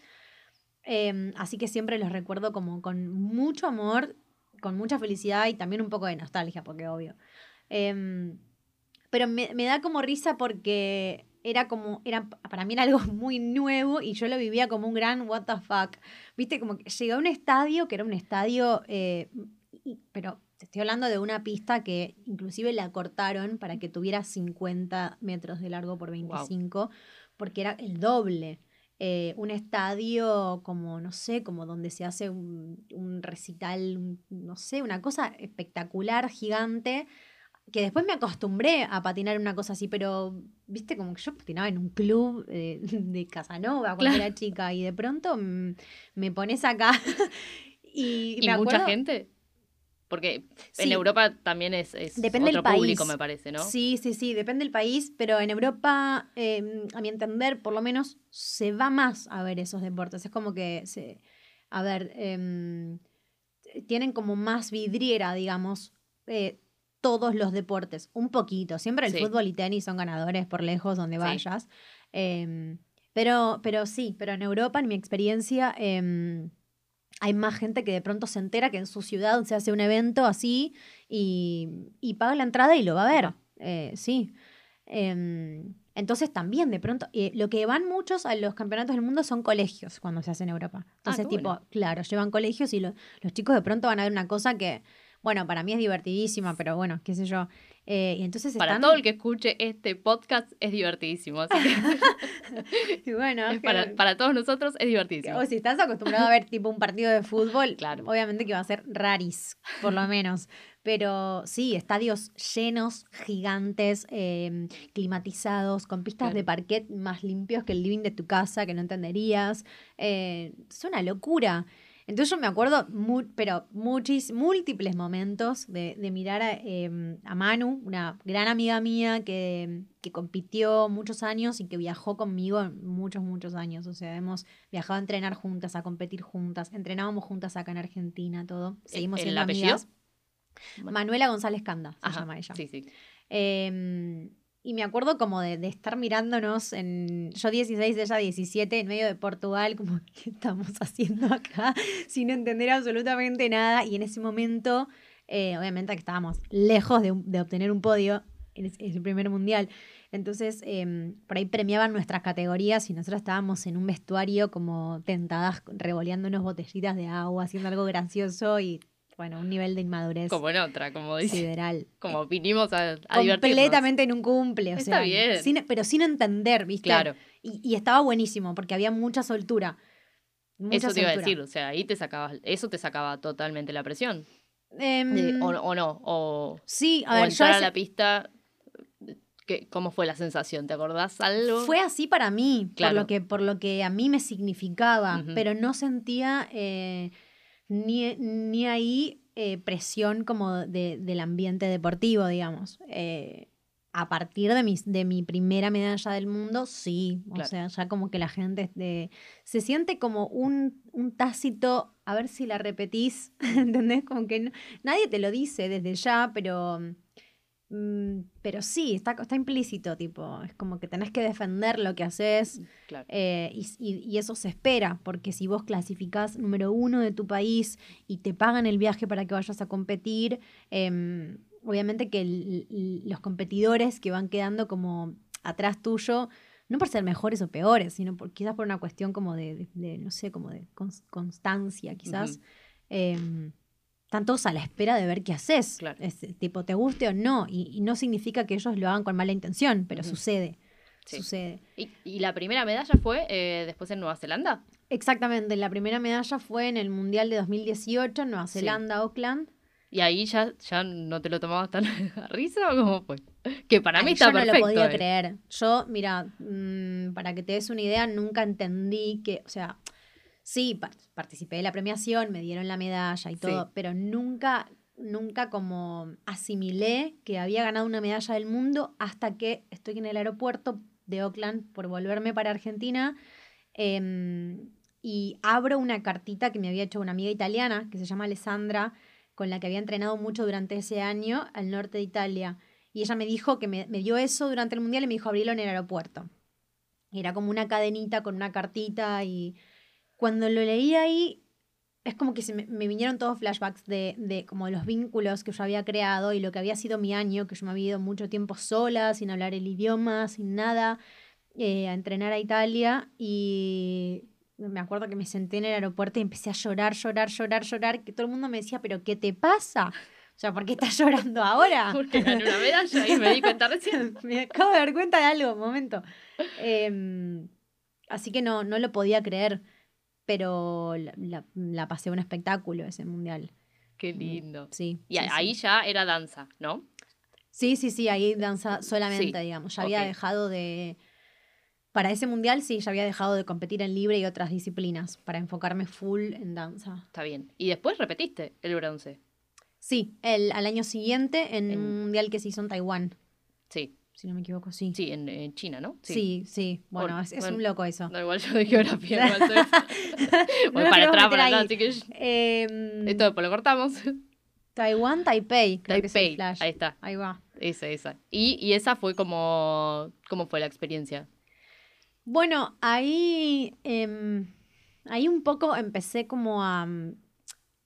Em, así que siempre los recuerdo como con mucho amor, con mucha felicidad y también un poco de nostalgia, porque obvio. Em, pero me, me da como risa porque era como, era, para mí era algo muy nuevo y yo lo vivía como un gran what the fuck. Viste, como que llegué a un estadio que era un estadio, eh, y- pero te estoy hablando de una pista que inclusive la cortaron para que tuviera 50 metros de largo por 25, porque era el doble. Eh, un estadio como, no sé, como donde se hace un, un recital, un- no sé, una cosa espectacular, gigante, que después me acostumbré a patinar en una cosa así, pero, viste, como que yo patinaba en un club eh, de Casanova cuando Claro. era chica y de pronto mm, me pones acá y, ¿Y me mucha acuerdo- gente? Porque en. Europa también es, es Depende otro del público, me parece, ¿no? Sí, sí, sí, depende del país, pero en Europa, eh, a mi entender, por lo menos se va más a ver esos deportes. Es como que, se, a ver, em, tienen como más vidriera, digamos, eh, todos los deportes, un poquito. Siempre el Sí. fútbol y tenis son ganadores por lejos donde vayas. Em, pero, pero sí, pero en Europa, en mi experiencia, em, hay más gente que de pronto se entera que en su ciudad se hace un evento así y, y paga la entrada y lo va a ver. Eh, sí. Em, entonces también de pronto, eh, lo que van muchos a los campeonatos del mundo son colegios cuando se hace en Europa. Entonces, Ah, qué tipo, bueno. claro, llevan colegios y lo- los chicos de pronto van a ver una cosa que, bueno, para mí es divertidísima, pero bueno, qué sé yo. Eh, y entonces Para están- todo el que escuche este podcast es divertidísimo. Así que y bueno, es que- para, para todos nosotros es divertidísimo. O si estás acostumbrado a ver tipo un partido de fútbol, Claro. obviamente que va a ser raris, por lo menos. Pero sí, estadios llenos, gigantes, eh, climatizados, con pistas Claro. de parquet más limpios que el living de tu casa, que no entenderías. Eh, es una locura. Entonces yo me acuerdo, mu- pero muchis, múltiples momentos de, de mirar a, eh, a Manu, una gran amiga mía que, que compitió muchos años y que viajó conmigo muchos, muchos años. O sea, hemos viajado a entrenar juntas, a competir juntas, entrenábamos juntas acá en Argentina, todo. Seguimos ¿El siendo amigas. Manuela González Canda se Ajá, llama ella. Sí, sí. Eh, y me acuerdo como de, estar mirándonos en. Yo 16, ella 17, en medio de Portugal, como, ¿qué estamos haciendo acá? Sin entender absolutamente nada. Y en ese momento, eh, obviamente que estábamos lejos de, obtener un podio en ese primer mundial. Entonces, eh, por ahí premiaban nuestras categorías y nosotros estábamos en un vestuario como tentadas, revoleándonos botellitas de agua, haciendo algo gracioso y, bueno, un nivel de inmadurez Como en otra, como dice. sideral. Como vinimos a, a divertirnos. completamente en un cumple, o Está sea, bien. sin- pero sin entender, ¿viste? Claro, Y, y estaba buenísimo porque había mucha soltura. Mucha eso te iba a decir. O sea, ahí te sacabas, eso te sacaba totalmente la presión. Em, De- o, o no, o, sí, a o ver, yo entrar a ese- la pista. ¿qué- ¿Cómo fue la sensación? ¿Te acordás algo? fue así para mí, Claro. por, lo que, por lo que a mí me significaba, pero no sentía eh, ni, ni ahí eh, presión como de- del ambiente deportivo, digamos. Eh, a partir de, mis, de mi primera medalla del mundo, sí. O sea, ya como que la gente de- se siente como un, un tácito, a ver si la repetís, ¿entendés? Como que no- nadie te lo dice desde ya, pero pero sí, está, está implícito, tipo, es como que tenés que defender lo que haces Claro. eh, y, y- y eso se espera, porque si vos clasificás número uno de tu país y te pagan el viaje para que vayas a competir, em, obviamente que el- los competidores que van quedando como atrás tuyo, no por ser mejores o peores, sino por, quizás por una cuestión como de, de- de, no sé, como de cons- constancia, quizás. Están todos a la espera de ver qué haces. Claro. Es, tipo, te guste o no. Y, y no significa que ellos lo hagan con mala intención, pero sucede. Sí. Sucede. ¿Y, y la primera medalla fue eh, después en Nueva Zelanda? Exactamente. La primera medalla fue en el Mundial de 2018 en Nueva Sí. Zelanda, Auckland. ¿Y ahí ya, ya no te lo tomabas tan a risa o cómo fue? Que para mí Ay, está yo no perfecto. lo podía eh. creer. Yo, mira, mm, para que te des una idea, nunca entendí que, o sea, sí, pa- participé de la premiación, me dieron la medalla y Sí. todo, pero nunca, nunca como asimilé que había ganado una medalla del mundo hasta que estoy en el aeropuerto de Oakland por volverme para Argentina em, y abro una cartita que me había hecho una amiga italiana que se llama Alessandra, con la que había entrenado mucho durante ese año al norte de Italia. Y ella me dijo que me, me dio eso durante el mundial y me dijo abrirlo en el aeropuerto. Era como una cadenita con una cartita y cuando lo leí ahí es como que se me, me vinieron todos flashbacks de, de como los vínculos que yo había creado y lo que había sido mi año, que yo me había ido mucho tiempo sola, sin hablar el idioma, sin nada, eh, a entrenar a Italia y me acuerdo que me senté en el aeropuerto y empecé a llorar, llorar, llorar, llorar, que todo el mundo me decía, pero ¿qué te pasa? O sea, ¿por qué estás llorando ahora? Porque gané una medalla y me di cuenta recién. me acabo de dar cuenta de algo, un momento. Em, así que no, no lo podía creer, pero la, la- la pasé un espectáculo ese mundial. Qué lindo. Sí. Y sí, ahí sí. ya era danza, ¿no? Sí, sí, sí, ahí danza solamente, Sí, digamos. Ya había dejado de. Para ese mundial sí, ya había dejado de competir en libre y otras disciplinas para enfocarme full en danza. Está bien. Y después repetiste el bronce. Sí, el, al año siguiente en En- un mundial que se hizo en Taiwán, Sí, si no me equivoco, sí. sí, en, en China, ¿no? Sí, sí. Bueno, es, es bueno. un loco eso. No, igual yo de geografía, igual soy... Voy para atrás, para atrás, así que Em, esto después lo cortamos. Taiwán, Taipei, creo que es Taipei, flash. ahí está, Ahí va. esa, esa. Y, y esa fue como, ¿cómo fue la experiencia? Bueno, ahí, em, ahí un poco empecé como a,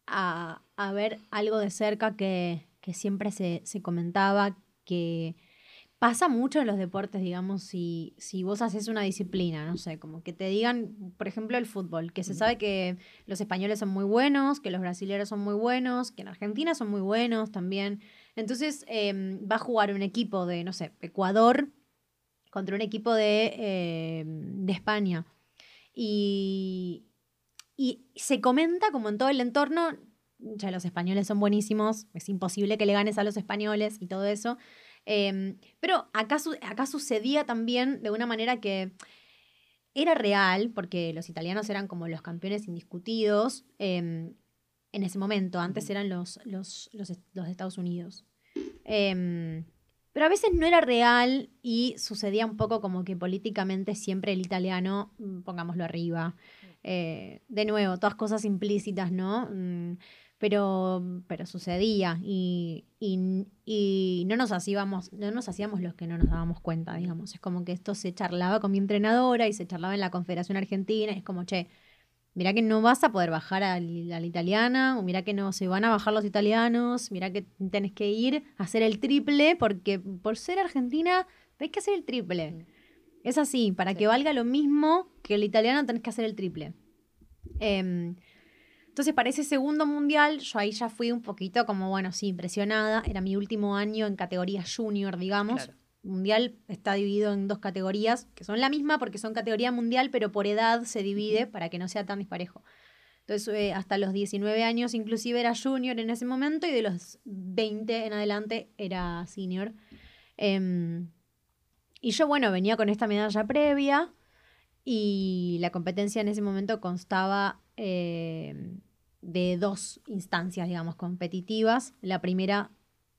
a, a ver algo de cerca que, que siempre se, se comentaba, que pasa mucho en los deportes, digamos, si, si vos haces una disciplina, no sé, como que te digan, por ejemplo, el fútbol, que se sabe que los españoles son muy buenos, que los brasileños son muy buenos, que en Argentina son muy buenos también. Entonces em, va a jugar un equipo de, no sé, Ecuador contra un equipo de, eh, de España. Y, y se comenta como en todo el entorno, ya los españoles son buenísimos, es imposible que le ganes a los españoles y todo eso. Eh, pero acá, acá sucedía también de una manera que era real, porque los italianos eran como los campeones indiscutidos eh, en ese momento. Antes eran los, los, los, los de Estados Unidos. Eh, pero a veces no era real y sucedía un poco como que políticamente siempre el italiano, mm, pongámoslo arriba. Eh, de nuevo, todas cosas implícitas, ¿no? Mm, pero, pero sucedía y, y- y no, nos hacíamos, no nos hacíamos los que no nos dábamos cuenta, digamos. Es como que esto se charlaba con mi entrenadora y se charlaba en la Confederación Argentina. es como, che, Mirá que no vas a poder bajar al- a la italiana, o mirá que no se van a bajar los italianos, mirá que tenés que ir a hacer el triple, porque por ser argentina hay que hacer el triple. Es así, para Sí. que valga lo mismo que el italiano tenés que hacer el triple. Em, entonces, para ese segundo mundial, yo ahí ya fui un poquito como, bueno, sí, impresionada. Era mi último año en categoría junior, digamos. Claro. Mundial está dividido en dos categorías, que son la misma porque son categoría mundial, pero por edad se divide para que no sea tan disparejo. Entonces, eh, hasta los 19 años inclusive era junior en ese momento y de los 20 en adelante era senior. Em, y yo, bueno, venía con esta medalla previa y la competencia en ese momento constaba eh, de dos instancias, digamos, competitivas. La primera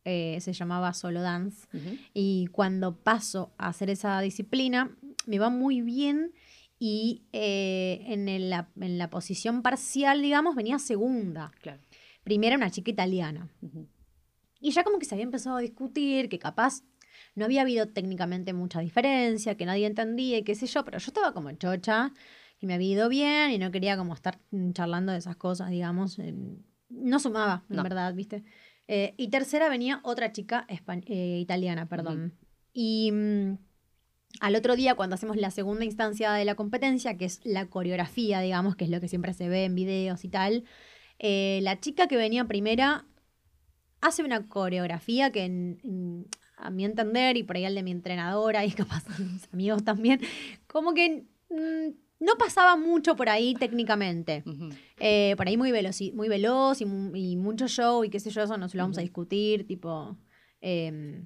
eh, se llamaba solo dance Ujú. y cuando paso a hacer esa disciplina, me va muy bien y eh, en, el- la, en la posición parcial, digamos, venía segunda. Claro. Primera una chica italiana. Y ya como que se había empezado a discutir, que capaz no había habido técnicamente mucha diferencia, que nadie entendía y qué sé yo, pero yo estaba como chocha, y me había ido bien y no quería como estar charlando de esas cosas, digamos. No sumaba, en No. verdad, ¿viste? Eh, y tercera venía otra chica eh, italiana, perdón. Y mm, al otro día, cuando hacemos la segunda instancia de la competencia, que es la coreografía, digamos, que es lo que siempre se ve en videos y tal, eh, la chica que venía primera hace una coreografía que en- en- a mi entender y por ahí al de mi entrenadora y capaz a mis amigos también, como que mm, no pasaba mucho por ahí técnicamente. Eh, por ahí muy veloz, muy veloz y, mu- y mucho show y qué sé yo, eso no se lo vamos a discutir, tipo... eh,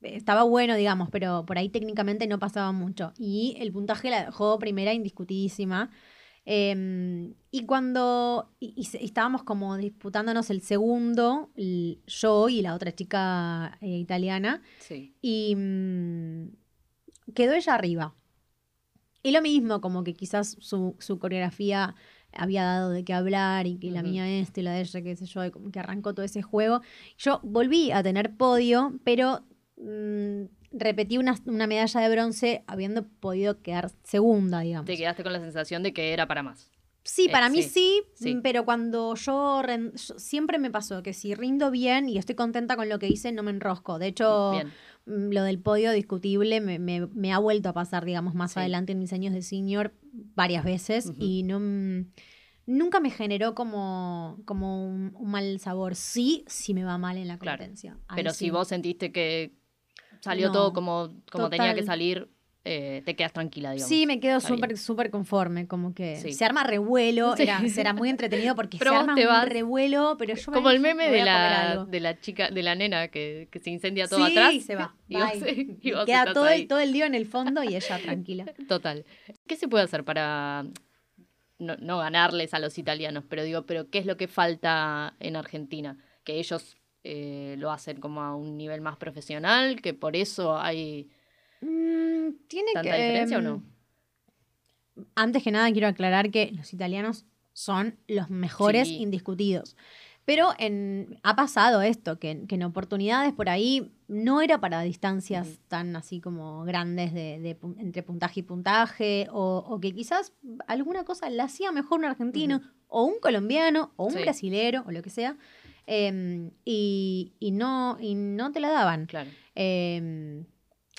estaba bueno, digamos, pero por ahí técnicamente no pasaba mucho. Y el puntaje la dejó primera indiscutidísima. Eh, y cuando y, y se- estábamos como disputándonos el segundo, el- yo y la otra chica eh, italiana, Sí. y mm, quedó ella arriba. Y lo mismo, como que quizás su, su coreografía había dado de qué hablar y que la Ujú. mía este y la de ella, qué sé yo, y como que arrancó todo ese juego. Yo volví a tener podio, pero mm, repetí una, una medalla de bronce habiendo podido quedar segunda, digamos. Te quedaste con la sensación de que era para más. Sí, Eh, para mí sí, mm, pero cuando yo, yo- siempre me pasó que si rindo bien y estoy contenta con lo que hice, no me enrosco. De hecho, Bien. Mm, lo del podio discutible me, me- me ha vuelto a pasar, digamos, más Sí. adelante en mis años de senior varias veces y no mm, nunca me generó como, como un, un mal sabor. Sí, sí me va mal en la competencia. Pero sí. si vos sentiste que salió No, todo como, como tenía que salir, eh, te quedas tranquila, digamos. Sí, me quedo súper súper conforme, como que Sí. se arma revuelo, Sí. era, será muy entretenido porque Pero se arma te un revuelo, pero yo Como me- el meme de la, de la chica, de la nena que, que se incendia todo sí, atrás. se va. Y vos, y vos Queda todo ahí. todo el día en el fondo y ella tranquila. Total. ¿Qué se puede hacer para no, no ganarles a los italianos? Pero digo, pero ¿qué es lo que falta en Argentina? Que ellos eh, lo hacen como a un nivel más profesional, que por eso hay Mm, Tiene tanta que, diferencia o no. Antes que nada quiero aclarar que los italianos son los mejores Sí. indiscutidos. Pero en, ha pasado esto, que, que en oportunidades por ahí no era para distancias tan así como grandes de, entre puntaje y puntaje, o, o que quizás alguna cosa la hacía mejor un argentino, o un colombiano, o un Sí. brasilero, o lo que sea, em, y, y no, y no te la daban. Claro. Em,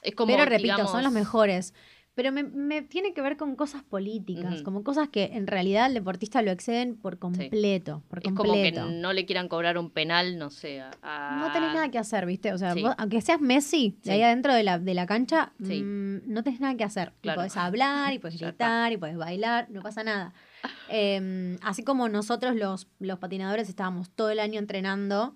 Es como, pero repito, son los mejores. Pero me, me tiene que ver con cosas políticas, como cosas que en realidad el deportista lo exceden por completo, por Es como que completo. no le quieran cobrar un penal, no sé, a... No tenés nada que hacer, ¿viste? O sea, Sí. vos, aunque seas Messi, de Sí. ahí adentro de la, de la cancha, mm, no tenés nada que hacer. Y Claro. podés hablar, y podés gritar, y podés bailar, no pasa nada. Eh, así como nosotros los, los patinadores estábamos todo el año entrenando,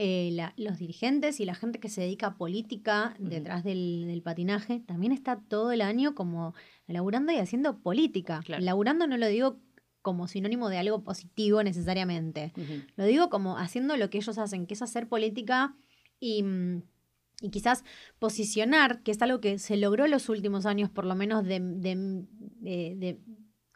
eh, la- los dirigentes y la gente que se dedica a política detrás del, del patinaje también está todo el año como laburando y haciendo política. Claro. Laburando no lo digo como sinónimo de algo positivo necesariamente. Lo digo como haciendo lo que ellos hacen, que es hacer política y, mm, y quizás posicionar, que es algo que se logró en los últimos años, por lo menos de, de- de- de-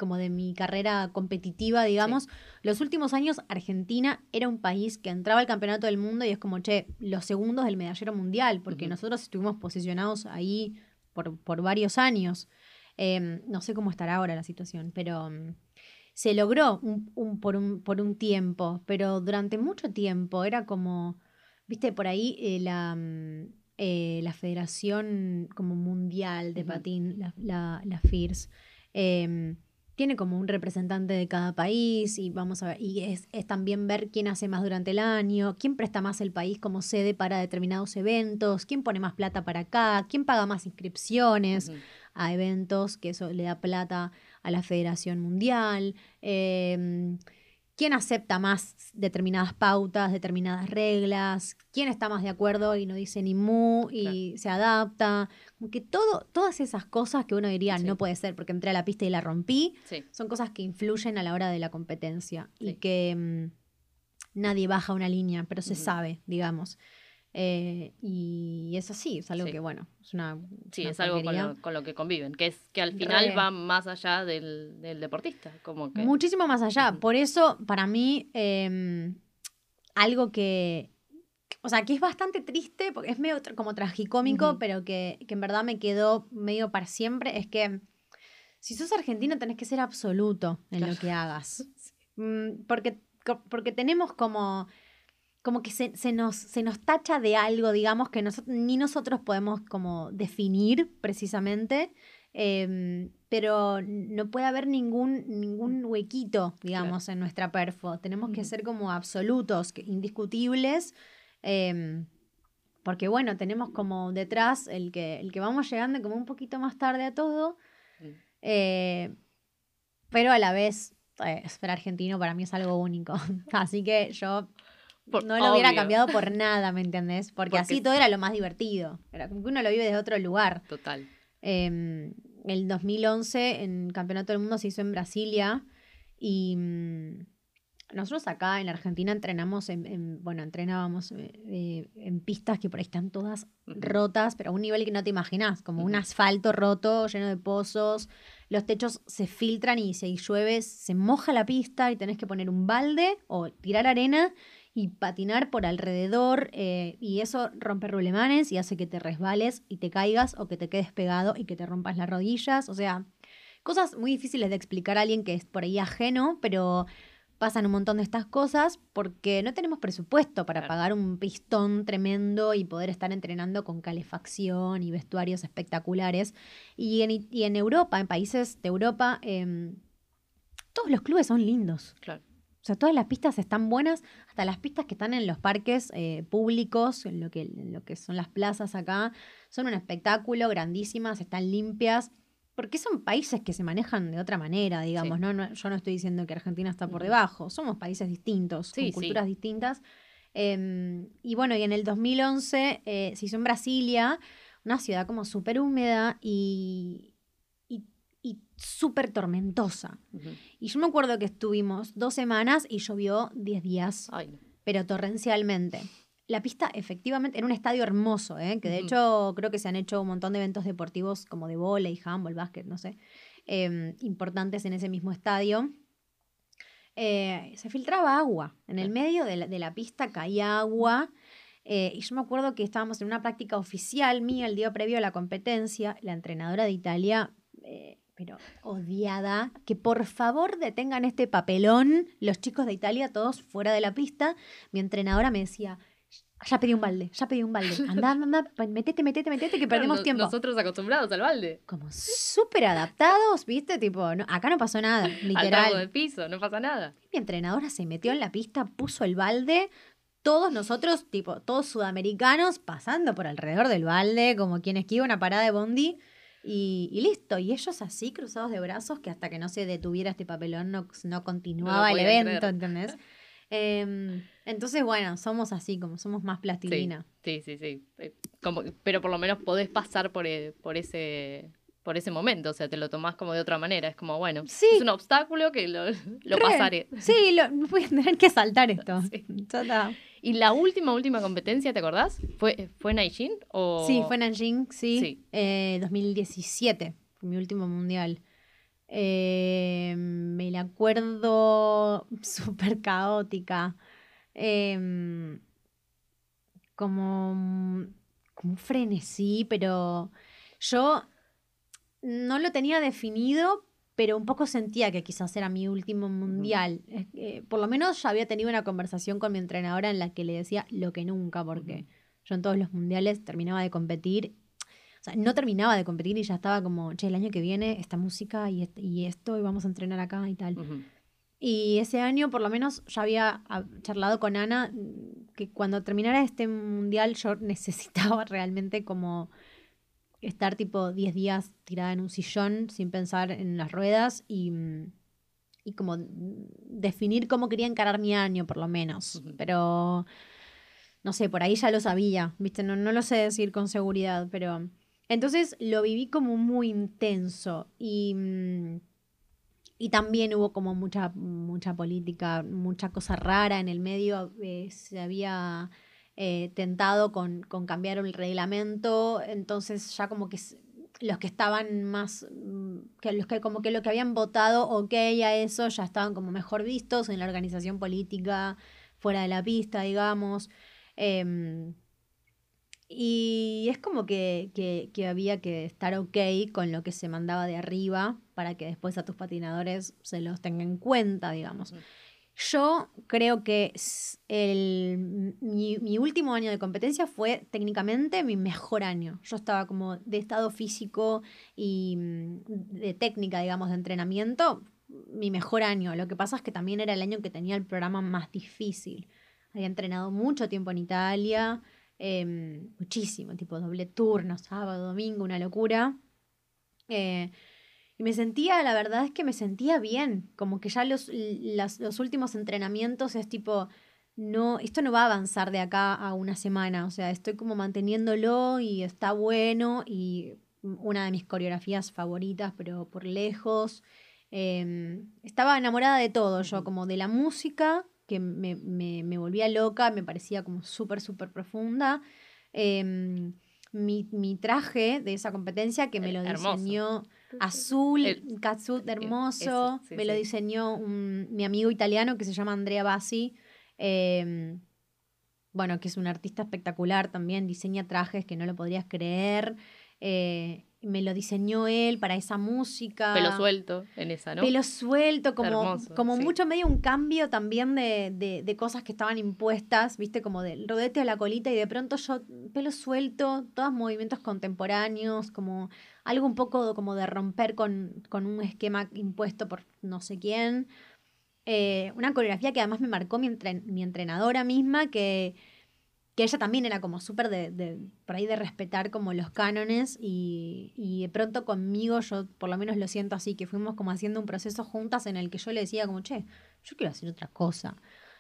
como de mi carrera competitiva, digamos. Los últimos años Argentina era un país que entraba al campeonato del mundo y es como, che, los segundos del medallero mundial, porque nosotros estuvimos posicionados ahí por, por varios años. Eh, no sé cómo estará ahora la situación, pero mm, se logró un- un- por, un, por un tiempo, pero durante mucho tiempo era como, viste, por ahí eh, la, mm, eh, la Federación como Mundial de. Patín, la, la, la FIRS, em, tiene como un representante de cada país y vamos a ver, y es, es también ver quién hace más durante el año, quién presta más el país como sede para determinados eventos, quién pone más plata para acá, quién paga más inscripciones a eventos, que eso le da plata a la Federación Mundial. eh, ¿Quién acepta más determinadas pautas, determinadas reglas? ¿Quién está más de acuerdo y no dice ni mu y se adapta? Como que todo, todas esas cosas que uno diría Sí. no puede ser porque entré a la pista y la rompí, Sí. son cosas que influyen a la hora de la competencia y que mm, nadie baja una línea, pero se sabe, digamos. Eh, y es así, es algo Sí. que, bueno, es una. Sí, una es algo con lo, con lo que conviven, que es que al final Re. va más allá del, del deportista, como que... Muchísimo más allá. Por eso, para mí, eh, algo que, o sea, que es bastante triste, porque es medio tra- como tragicómico, Ujú. pero que, que en verdad me quedó medio para siempre, es que si sos argentino tenés que ser absoluto en lo que hagas. Mm, porque, porque tenemos como, como que se, se nos, se nos tacha de algo, digamos, que noso- ni nosotros podemos como definir precisamente. em, pero no puede haber ningún, ningún huequito, digamos, en nuestra perfo. Tenemos que ser como absolutos, indiscutibles. em, porque bueno, tenemos como detrás el que, el que vamos llegando como un poquito más tarde a todo. Eh, pero a la vez, eh, ser argentino para mí es algo único. Así que yo Por- no lo hubiera cambiado por nada, ¿me entendés? Porque, Porque así es- todo era lo más divertido. Era como que uno lo vive desde otro lugar. Total. Eh, el 2011, en Campeonato del Mundo, se hizo en Brasilia. Y mm, nosotros acá en la Argentina entrenamos, en, en- bueno, entrenábamos eh, eh, en pistas que por ahí están todas rotas, pero a un nivel que no te imaginas, como un asfalto roto, lleno de pozos. Los techos se filtran y si llueve se moja la pista y tenés que poner un balde o tirar arena y patinar por alrededor eh, y eso rompe rulemanes y hace que te resbales y te caigas o que te quedes pegado y que te rompas las rodillas. O sea, cosas muy difíciles de explicar a alguien que es por ahí ajeno, pero pasan un montón de estas cosas porque no tenemos presupuesto para pagar un pistón tremendo y poder estar entrenando con calefacción y vestuarios espectaculares. Y en, y en Europa, en países de Europa, em, todos los clubes son lindos. Claro. O sea, todas las pistas están buenas, hasta las pistas que están en los parques eh, públicos, en lo, que, en lo que son las plazas acá, son un espectáculo, grandísimas, están limpias, porque son países que se manejan de otra manera, digamos, Sí. ¿no? No- Yo no estoy diciendo que Argentina está por debajo, somos países distintos, Sí, con culturas distintas. Em, y bueno, y en el 2011 eh, se hizo en Brasilia, una ciudad como súper húmeda y súper tormentosa. Y yo me acuerdo que estuvimos dos semanas y llovió 10 días, Ay, no. pero torrencialmente. La pista efectivamente era un estadio hermoso, ¿eh? que de hecho creo que se han hecho un montón de eventos deportivos como de vóley, handball, básquet, no sé, eh, importantes en ese mismo estadio. Eh, se filtraba agua. En el medio de la, de la pista caía agua. eh, y yo me acuerdo que estábamos en una práctica oficial mía el día previo a la competencia. La entrenadora de Italia, eh, pero odiada, que por favor detengan este papelón. Los chicos de Italia, todos fuera de la pista. Mi entrenadora me decía. Ya pedí un balde, ya pedí un balde. Anda, anda, metete, metete, metete, que perdemos no- tiempo Nosotros acostumbrados al balde. como súper adaptados, ¿viste? Tipo, no- acá no pasó nada, Al trago de literal. piso, no pasa nada. Mi entrenadora se metió en la pista, puso el balde, todos nosotros, tipo, todos sudamericanos, pasando por alrededor del balde, como quien esquiva una parada de bondi, y, y listo. Y ellos así, cruzados de brazos, que hasta que no se detuviera este papelón no, no continuaba el evento, creer. ¿entendés? Em, entonces, bueno, somos así, como somos más plastilina. Sí, sí, sí. Eh, Como, pero por lo menos podés pasar por, eh, por ese por ese momento, o sea, te lo tomás como de otra manera, es como, bueno, Sí. es un obstáculo que lo, pasaré. Sí, lo, voy a tener que saltar esto. Sí. ¿Y la última, última competencia, te acordás? ¿Fue, fue en Aijin? O... Sí, fue Nanjing, sí. Sí. Eh, 2017, fue mi último mundial. Eh, me la acuerdo súper caótica. Em, como, como un frenesí, pero yo no lo tenía definido, pero un poco sentía que quizás era mi último mundial. Por lo menos ya había tenido una conversación con mi entrenadora en la que le decía lo que nunca, porque yo en todos los mundiales terminaba de competir. O sea, no terminaba de competir y ya estaba como, che, el año que viene esta música y, est- y esto y vamos a entrenar acá y tal. Y ese año, por lo menos, ya había ah, charlado con Ana mm, que cuando terminara este mundial yo necesitaba realmente como estar tipo 10 días tirada en un sillón sin pensar en las ruedas y, mm, y como definir cómo quería encarar mi año, por lo menos. Pero, no sé, por ahí ya lo sabía, ¿viste? No, no lo sé decir con seguridad, pero... Entonces lo viví como muy intenso y... mm, y también hubo como mucha, mucha política, mucha cosa rara en el medio. eh, se había eh, tentado con, con cambiar el reglamento. Entonces ya como que los que estaban más, mm, que los que como que lo que habían votado ok a eso ya estaban como mejor vistos en la organización política, fuera de la pista, digamos. Em, y es como que, que, que había que estar ok con lo que se mandaba de arriba para que después a tus patinadores se los tenga en cuenta, digamos. Yo creo que el, mi, mi último año de competencia fue técnicamente mi mejor año. Yo estaba como de estado físico y mm, de técnica, digamos, de entrenamiento, mi mejor año. Lo que pasa es que también era el año que tenía el programa más difícil. Había entrenado mucho tiempo en Italia, em, muchísimo, tipo doble turno, sábado, domingo, una locura. Eh, y me sentía, la verdad es que me sentía bien, como que ya los, las- los últimos entrenamientos es tipo, no, esto no va a avanzar de acá a una semana, o sea, estoy como manteniéndolo y está bueno y una de mis coreografías favoritas, pero por lejos. Em, estaba enamorada de todo, yo como de la música, que me, me, me volvía loca, me parecía como súper, súper profunda. Em, mi, mi traje de esa competencia que me El- lo hermoso. diseñó azul, El- un catsuit hermoso. sí, me lo diseñó un- mi amigo italiano que se llama Andrea Bassi. eh, bueno, que es un artista espectacular también, diseña trajes que no lo podrías creer. eh, me lo diseñó él para esa música. Pelo suelto en esa, ¿no? Pelo suelto, como, Hermoso, como sí. mucho medio un cambio también de, de- de cosas que estaban impuestas, viste, como del rodete a la colita y de pronto yo, pelo suelto, todos movimientos contemporáneos, como algo un poco como de romper con, con un esquema impuesto por no sé quién. Eh, una coreografía que además me marcó mi, entren- mi entrenadora misma, que, que ella también era como súper de, de- por ahí de respetar como los cánones y, y de pronto conmigo yo por lo menos lo siento así, que fuimos como haciendo un proceso juntas en el que yo le decía como, che, yo quiero hacer otra cosa.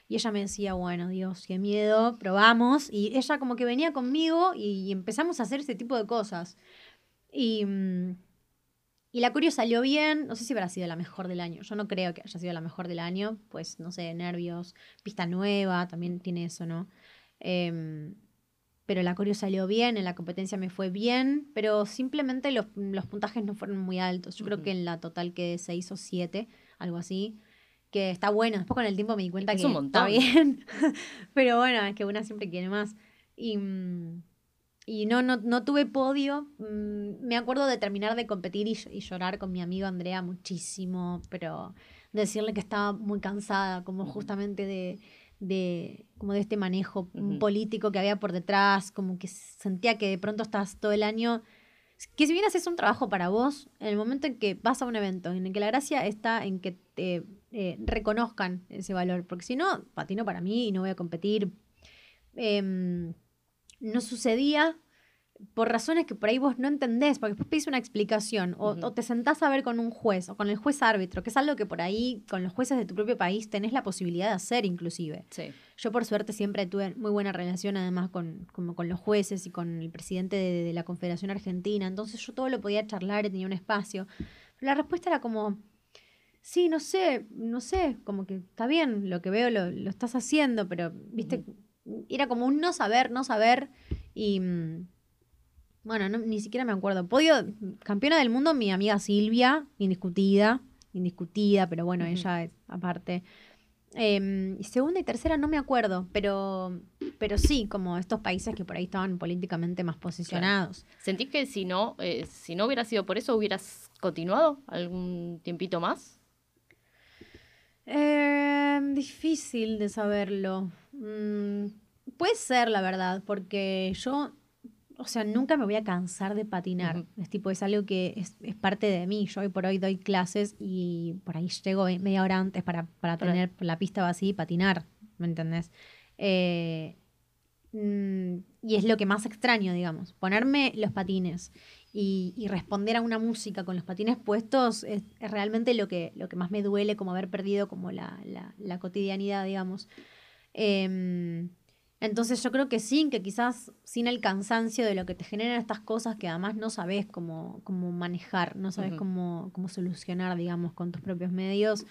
Y ella me decía, bueno, Dios, qué miedo, probamos. Y ella como que venía conmigo y, empezamos a hacer ese tipo de cosas. Y, mm, y la Curio salió bien, no sé si habrá sido la mejor del año. Yo no creo que haya sido la mejor del año, pues no sé, nervios, pista nueva, también tiene eso, ¿no? Em, pero la coreo salió bien, en la competencia me fue bien, pero simplemente los, los puntajes no fueron muy altos. Yo creo que en la total quedé 6 o 7, algo así, que está bueno. Después con el tiempo me di cuenta Es que un está bien, pero bueno, es que una siempre quiere más. Y, mm, y no, no, no tuve podio. Mm, Me acuerdo de terminar de competir y, y llorar con mi amigo Andrea muchísimo, pero decirle que estaba muy cansada, como justamente de, de, como de este manejo político que había por detrás, como que sentía que de pronto estás todo el año, que si bien haces un trabajo para vos, en el momento en que vas a un evento, en el que la gracia está en que te eh, reconozcan ese valor, porque si no, patino para mí y no voy a competir. Em, no sucedía por razones que por ahí vos no entendés, porque después pedís una explicación, o, o te sentás a ver con un juez o con el juez árbitro, que es algo que por ahí con los jueces de tu propio país tenés la posibilidad de hacer inclusive. Sí. Yo por suerte siempre tuve muy buena relación además con, como con los jueces y con el presidente de, de la Confederación Argentina, entonces yo todo lo podía charlar y tenía un espacio. Pero la respuesta era como, sí, no sé, no sé, como que está bien, lo que veo lo, lo estás haciendo, pero, viste, era como un no saber, no saber y... mm, Bueno, no- ni siquiera me acuerdo. Podio, campeona del mundo, mi amiga Silvia, indiscutida, indiscutida, pero bueno, ella es aparte. Em, segunda y tercera no me acuerdo, pero, pero sí, como estos países que por ahí estaban políticamente más posicionados. ¿Sentís que si no, eh, si no hubiera sido por eso, hubieras continuado algún tiempito más? Em, difícil de saberlo. Mm, puede ser, la verdad, porque yo, o sea, nunca me voy a cansar de patinar. Ujú. Es tipo, es algo que es, es parte de mí. Yo hoy por hoy doy clases y por ahí llego media hora antes para, para tener la pista vacía y patinar, ¿me entendés? Eh, mm, y es lo que más extraño, digamos. Ponerme los patines y, y responder a una música con los patines puestos es, es realmente lo que, lo que más me duele, como haber perdido como la, la- la cotidianidad, digamos. Em, entonces yo creo que sí, que quizás sin el cansancio de lo que te generan estas cosas que además no sabes cómo, cómo manejar, no sabes cómo, cómo solucionar, digamos, con tus propios medios,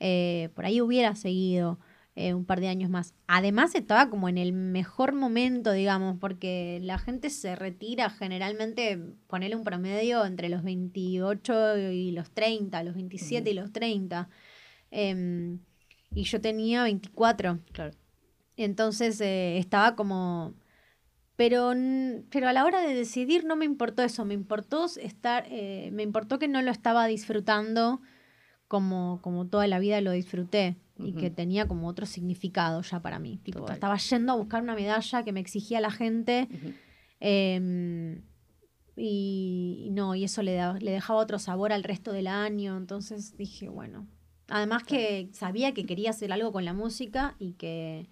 eh, por ahí hubiera seguido eh, un par de años más. Además estaba como en el mejor momento, digamos, porque la gente se retira generalmente, ponerle un promedio entre los 28 y los 30, los 27 y los 30. Em, y yo tenía 24. Claro. Entonces eh, estaba como... Pero, pero a la hora de decidir no me importó eso, me importó estar, eh, me importó que no lo estaba disfrutando como, como toda la vida lo disfruté y Ujú. que tenía como otro significado ya para mí. Tipo, Total. estaba yendo a buscar una medalla que me exigía la gente Ujú. Em, y, y no, y eso le, da- le dejaba otro sabor al resto del año. Entonces dije, bueno. Además que sabía que quería hacer algo con la música y que,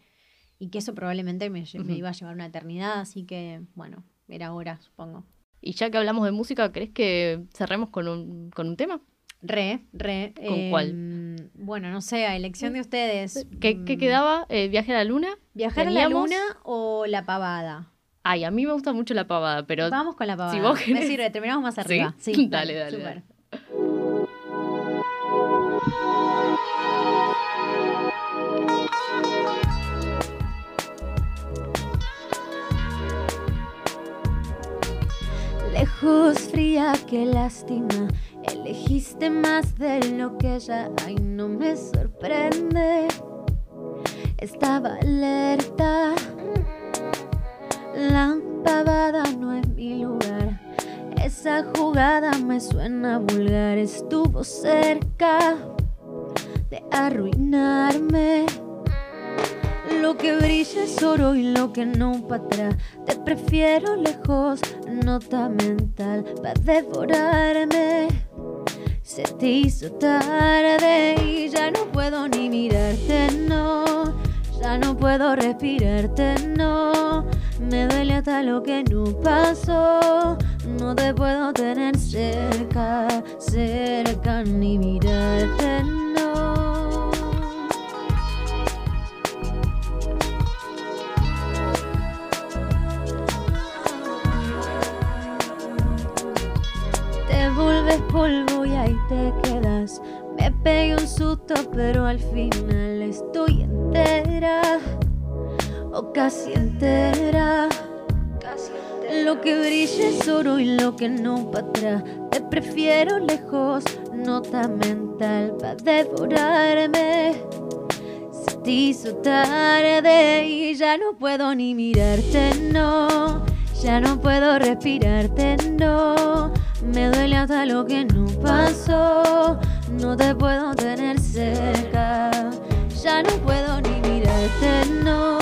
y que eso probablemente me, me iba a llevar una eternidad. Así que, bueno, era hora, supongo. Y ya que hablamos de música, ¿crees que cerremos con un, con un tema? Re, re. ¿Con cuál? em, Bueno, no sé, a elección de ustedes. ¿Qué, qué mm, quedaba? Eh, ¿Viaje a la luna? ¿Viajar a la luna o la pavada? Ay, a mí me gusta mucho la pavada, pero Vamos con la pavada. vos Me querés- sirve, terminamos más arriba. ¿Sí? Sí, Dale, dale, dale. Lejos, fría, que lástima. Elegiste más de lo que ya, ay, no me sorprende. Estaba alerta. La pavada no es mi lugar. Esa jugada me suena vulgar. Estuvo cerca de arruinarme. Lo que brilla es oro y lo que no para atrás. Te prefiero lejos, nota mental para devorarme. Se te hizo tarde y ya no puedo ni mirarte, no. Ya no puedo respirarte, no. Me duele hasta lo que no pasó. No te puedo tener cerca, cerca ni mirarte, no. Vuelves polvo y ahí te quedas. Me pegué un susto, pero al final estoy entera. O casi entera. Lo que brilla es oro y lo que no para atrás. Te prefiero lejos, nota mental para devorarme. Se te hizo tarde y ya no puedo ni mirarte, no. Ya no puedo respirarte, no. Me duele hasta lo que no pasó. No te puedo tener cerca. Ya no puedo ni mirarte, no.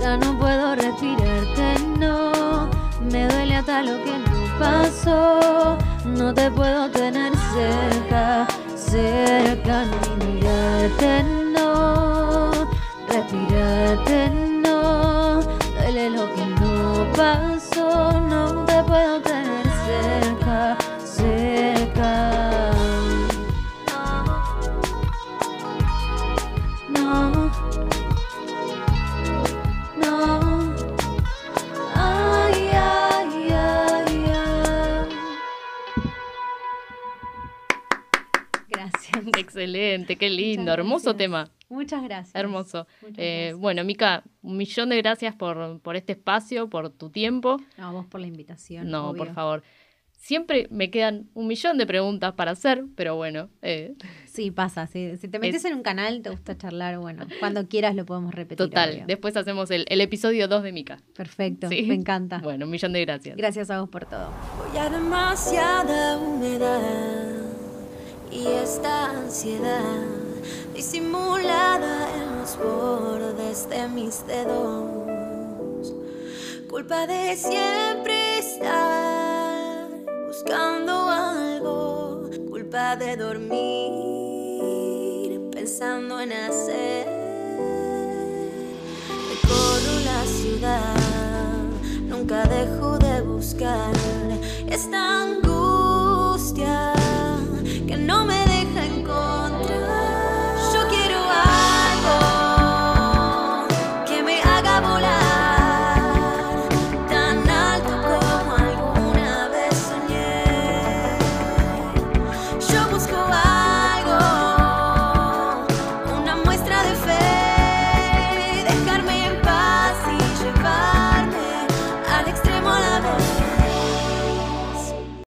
Ya no puedo respirarte, no. Me duele hasta lo que no pasó. No te puedo tener cerca, cerca ni mirarte, no. Respirarte, no. Qué lindo, hermoso tema, Muchas gracias. hermoso. Muchas Eh, gracias. bueno, Mica, un millón de gracias por, por este espacio, por tu tiempo. No, vos por la invitación. No, obvio. por favor. Siempre me quedan un millón de preguntas para hacer, pero bueno, eh, Sí, pasa. Si, si te metes en un canal, te gusta charlar, bueno, cuando quieras lo podemos repetir. total. obvio. Después hacemos el, el episodio 2 de Mica. Perfecto, Sí. me encanta. Bueno, un millón de gracias. Gracias a vos por todo. Voy a demasiada humedad y esta ansiedad disimulada en los bordes de mis dedos. Culpa de siempre estar buscando algo. Culpa de dormir pensando en hacer. Recorro la ciudad, nunca dejo de buscar. Es tan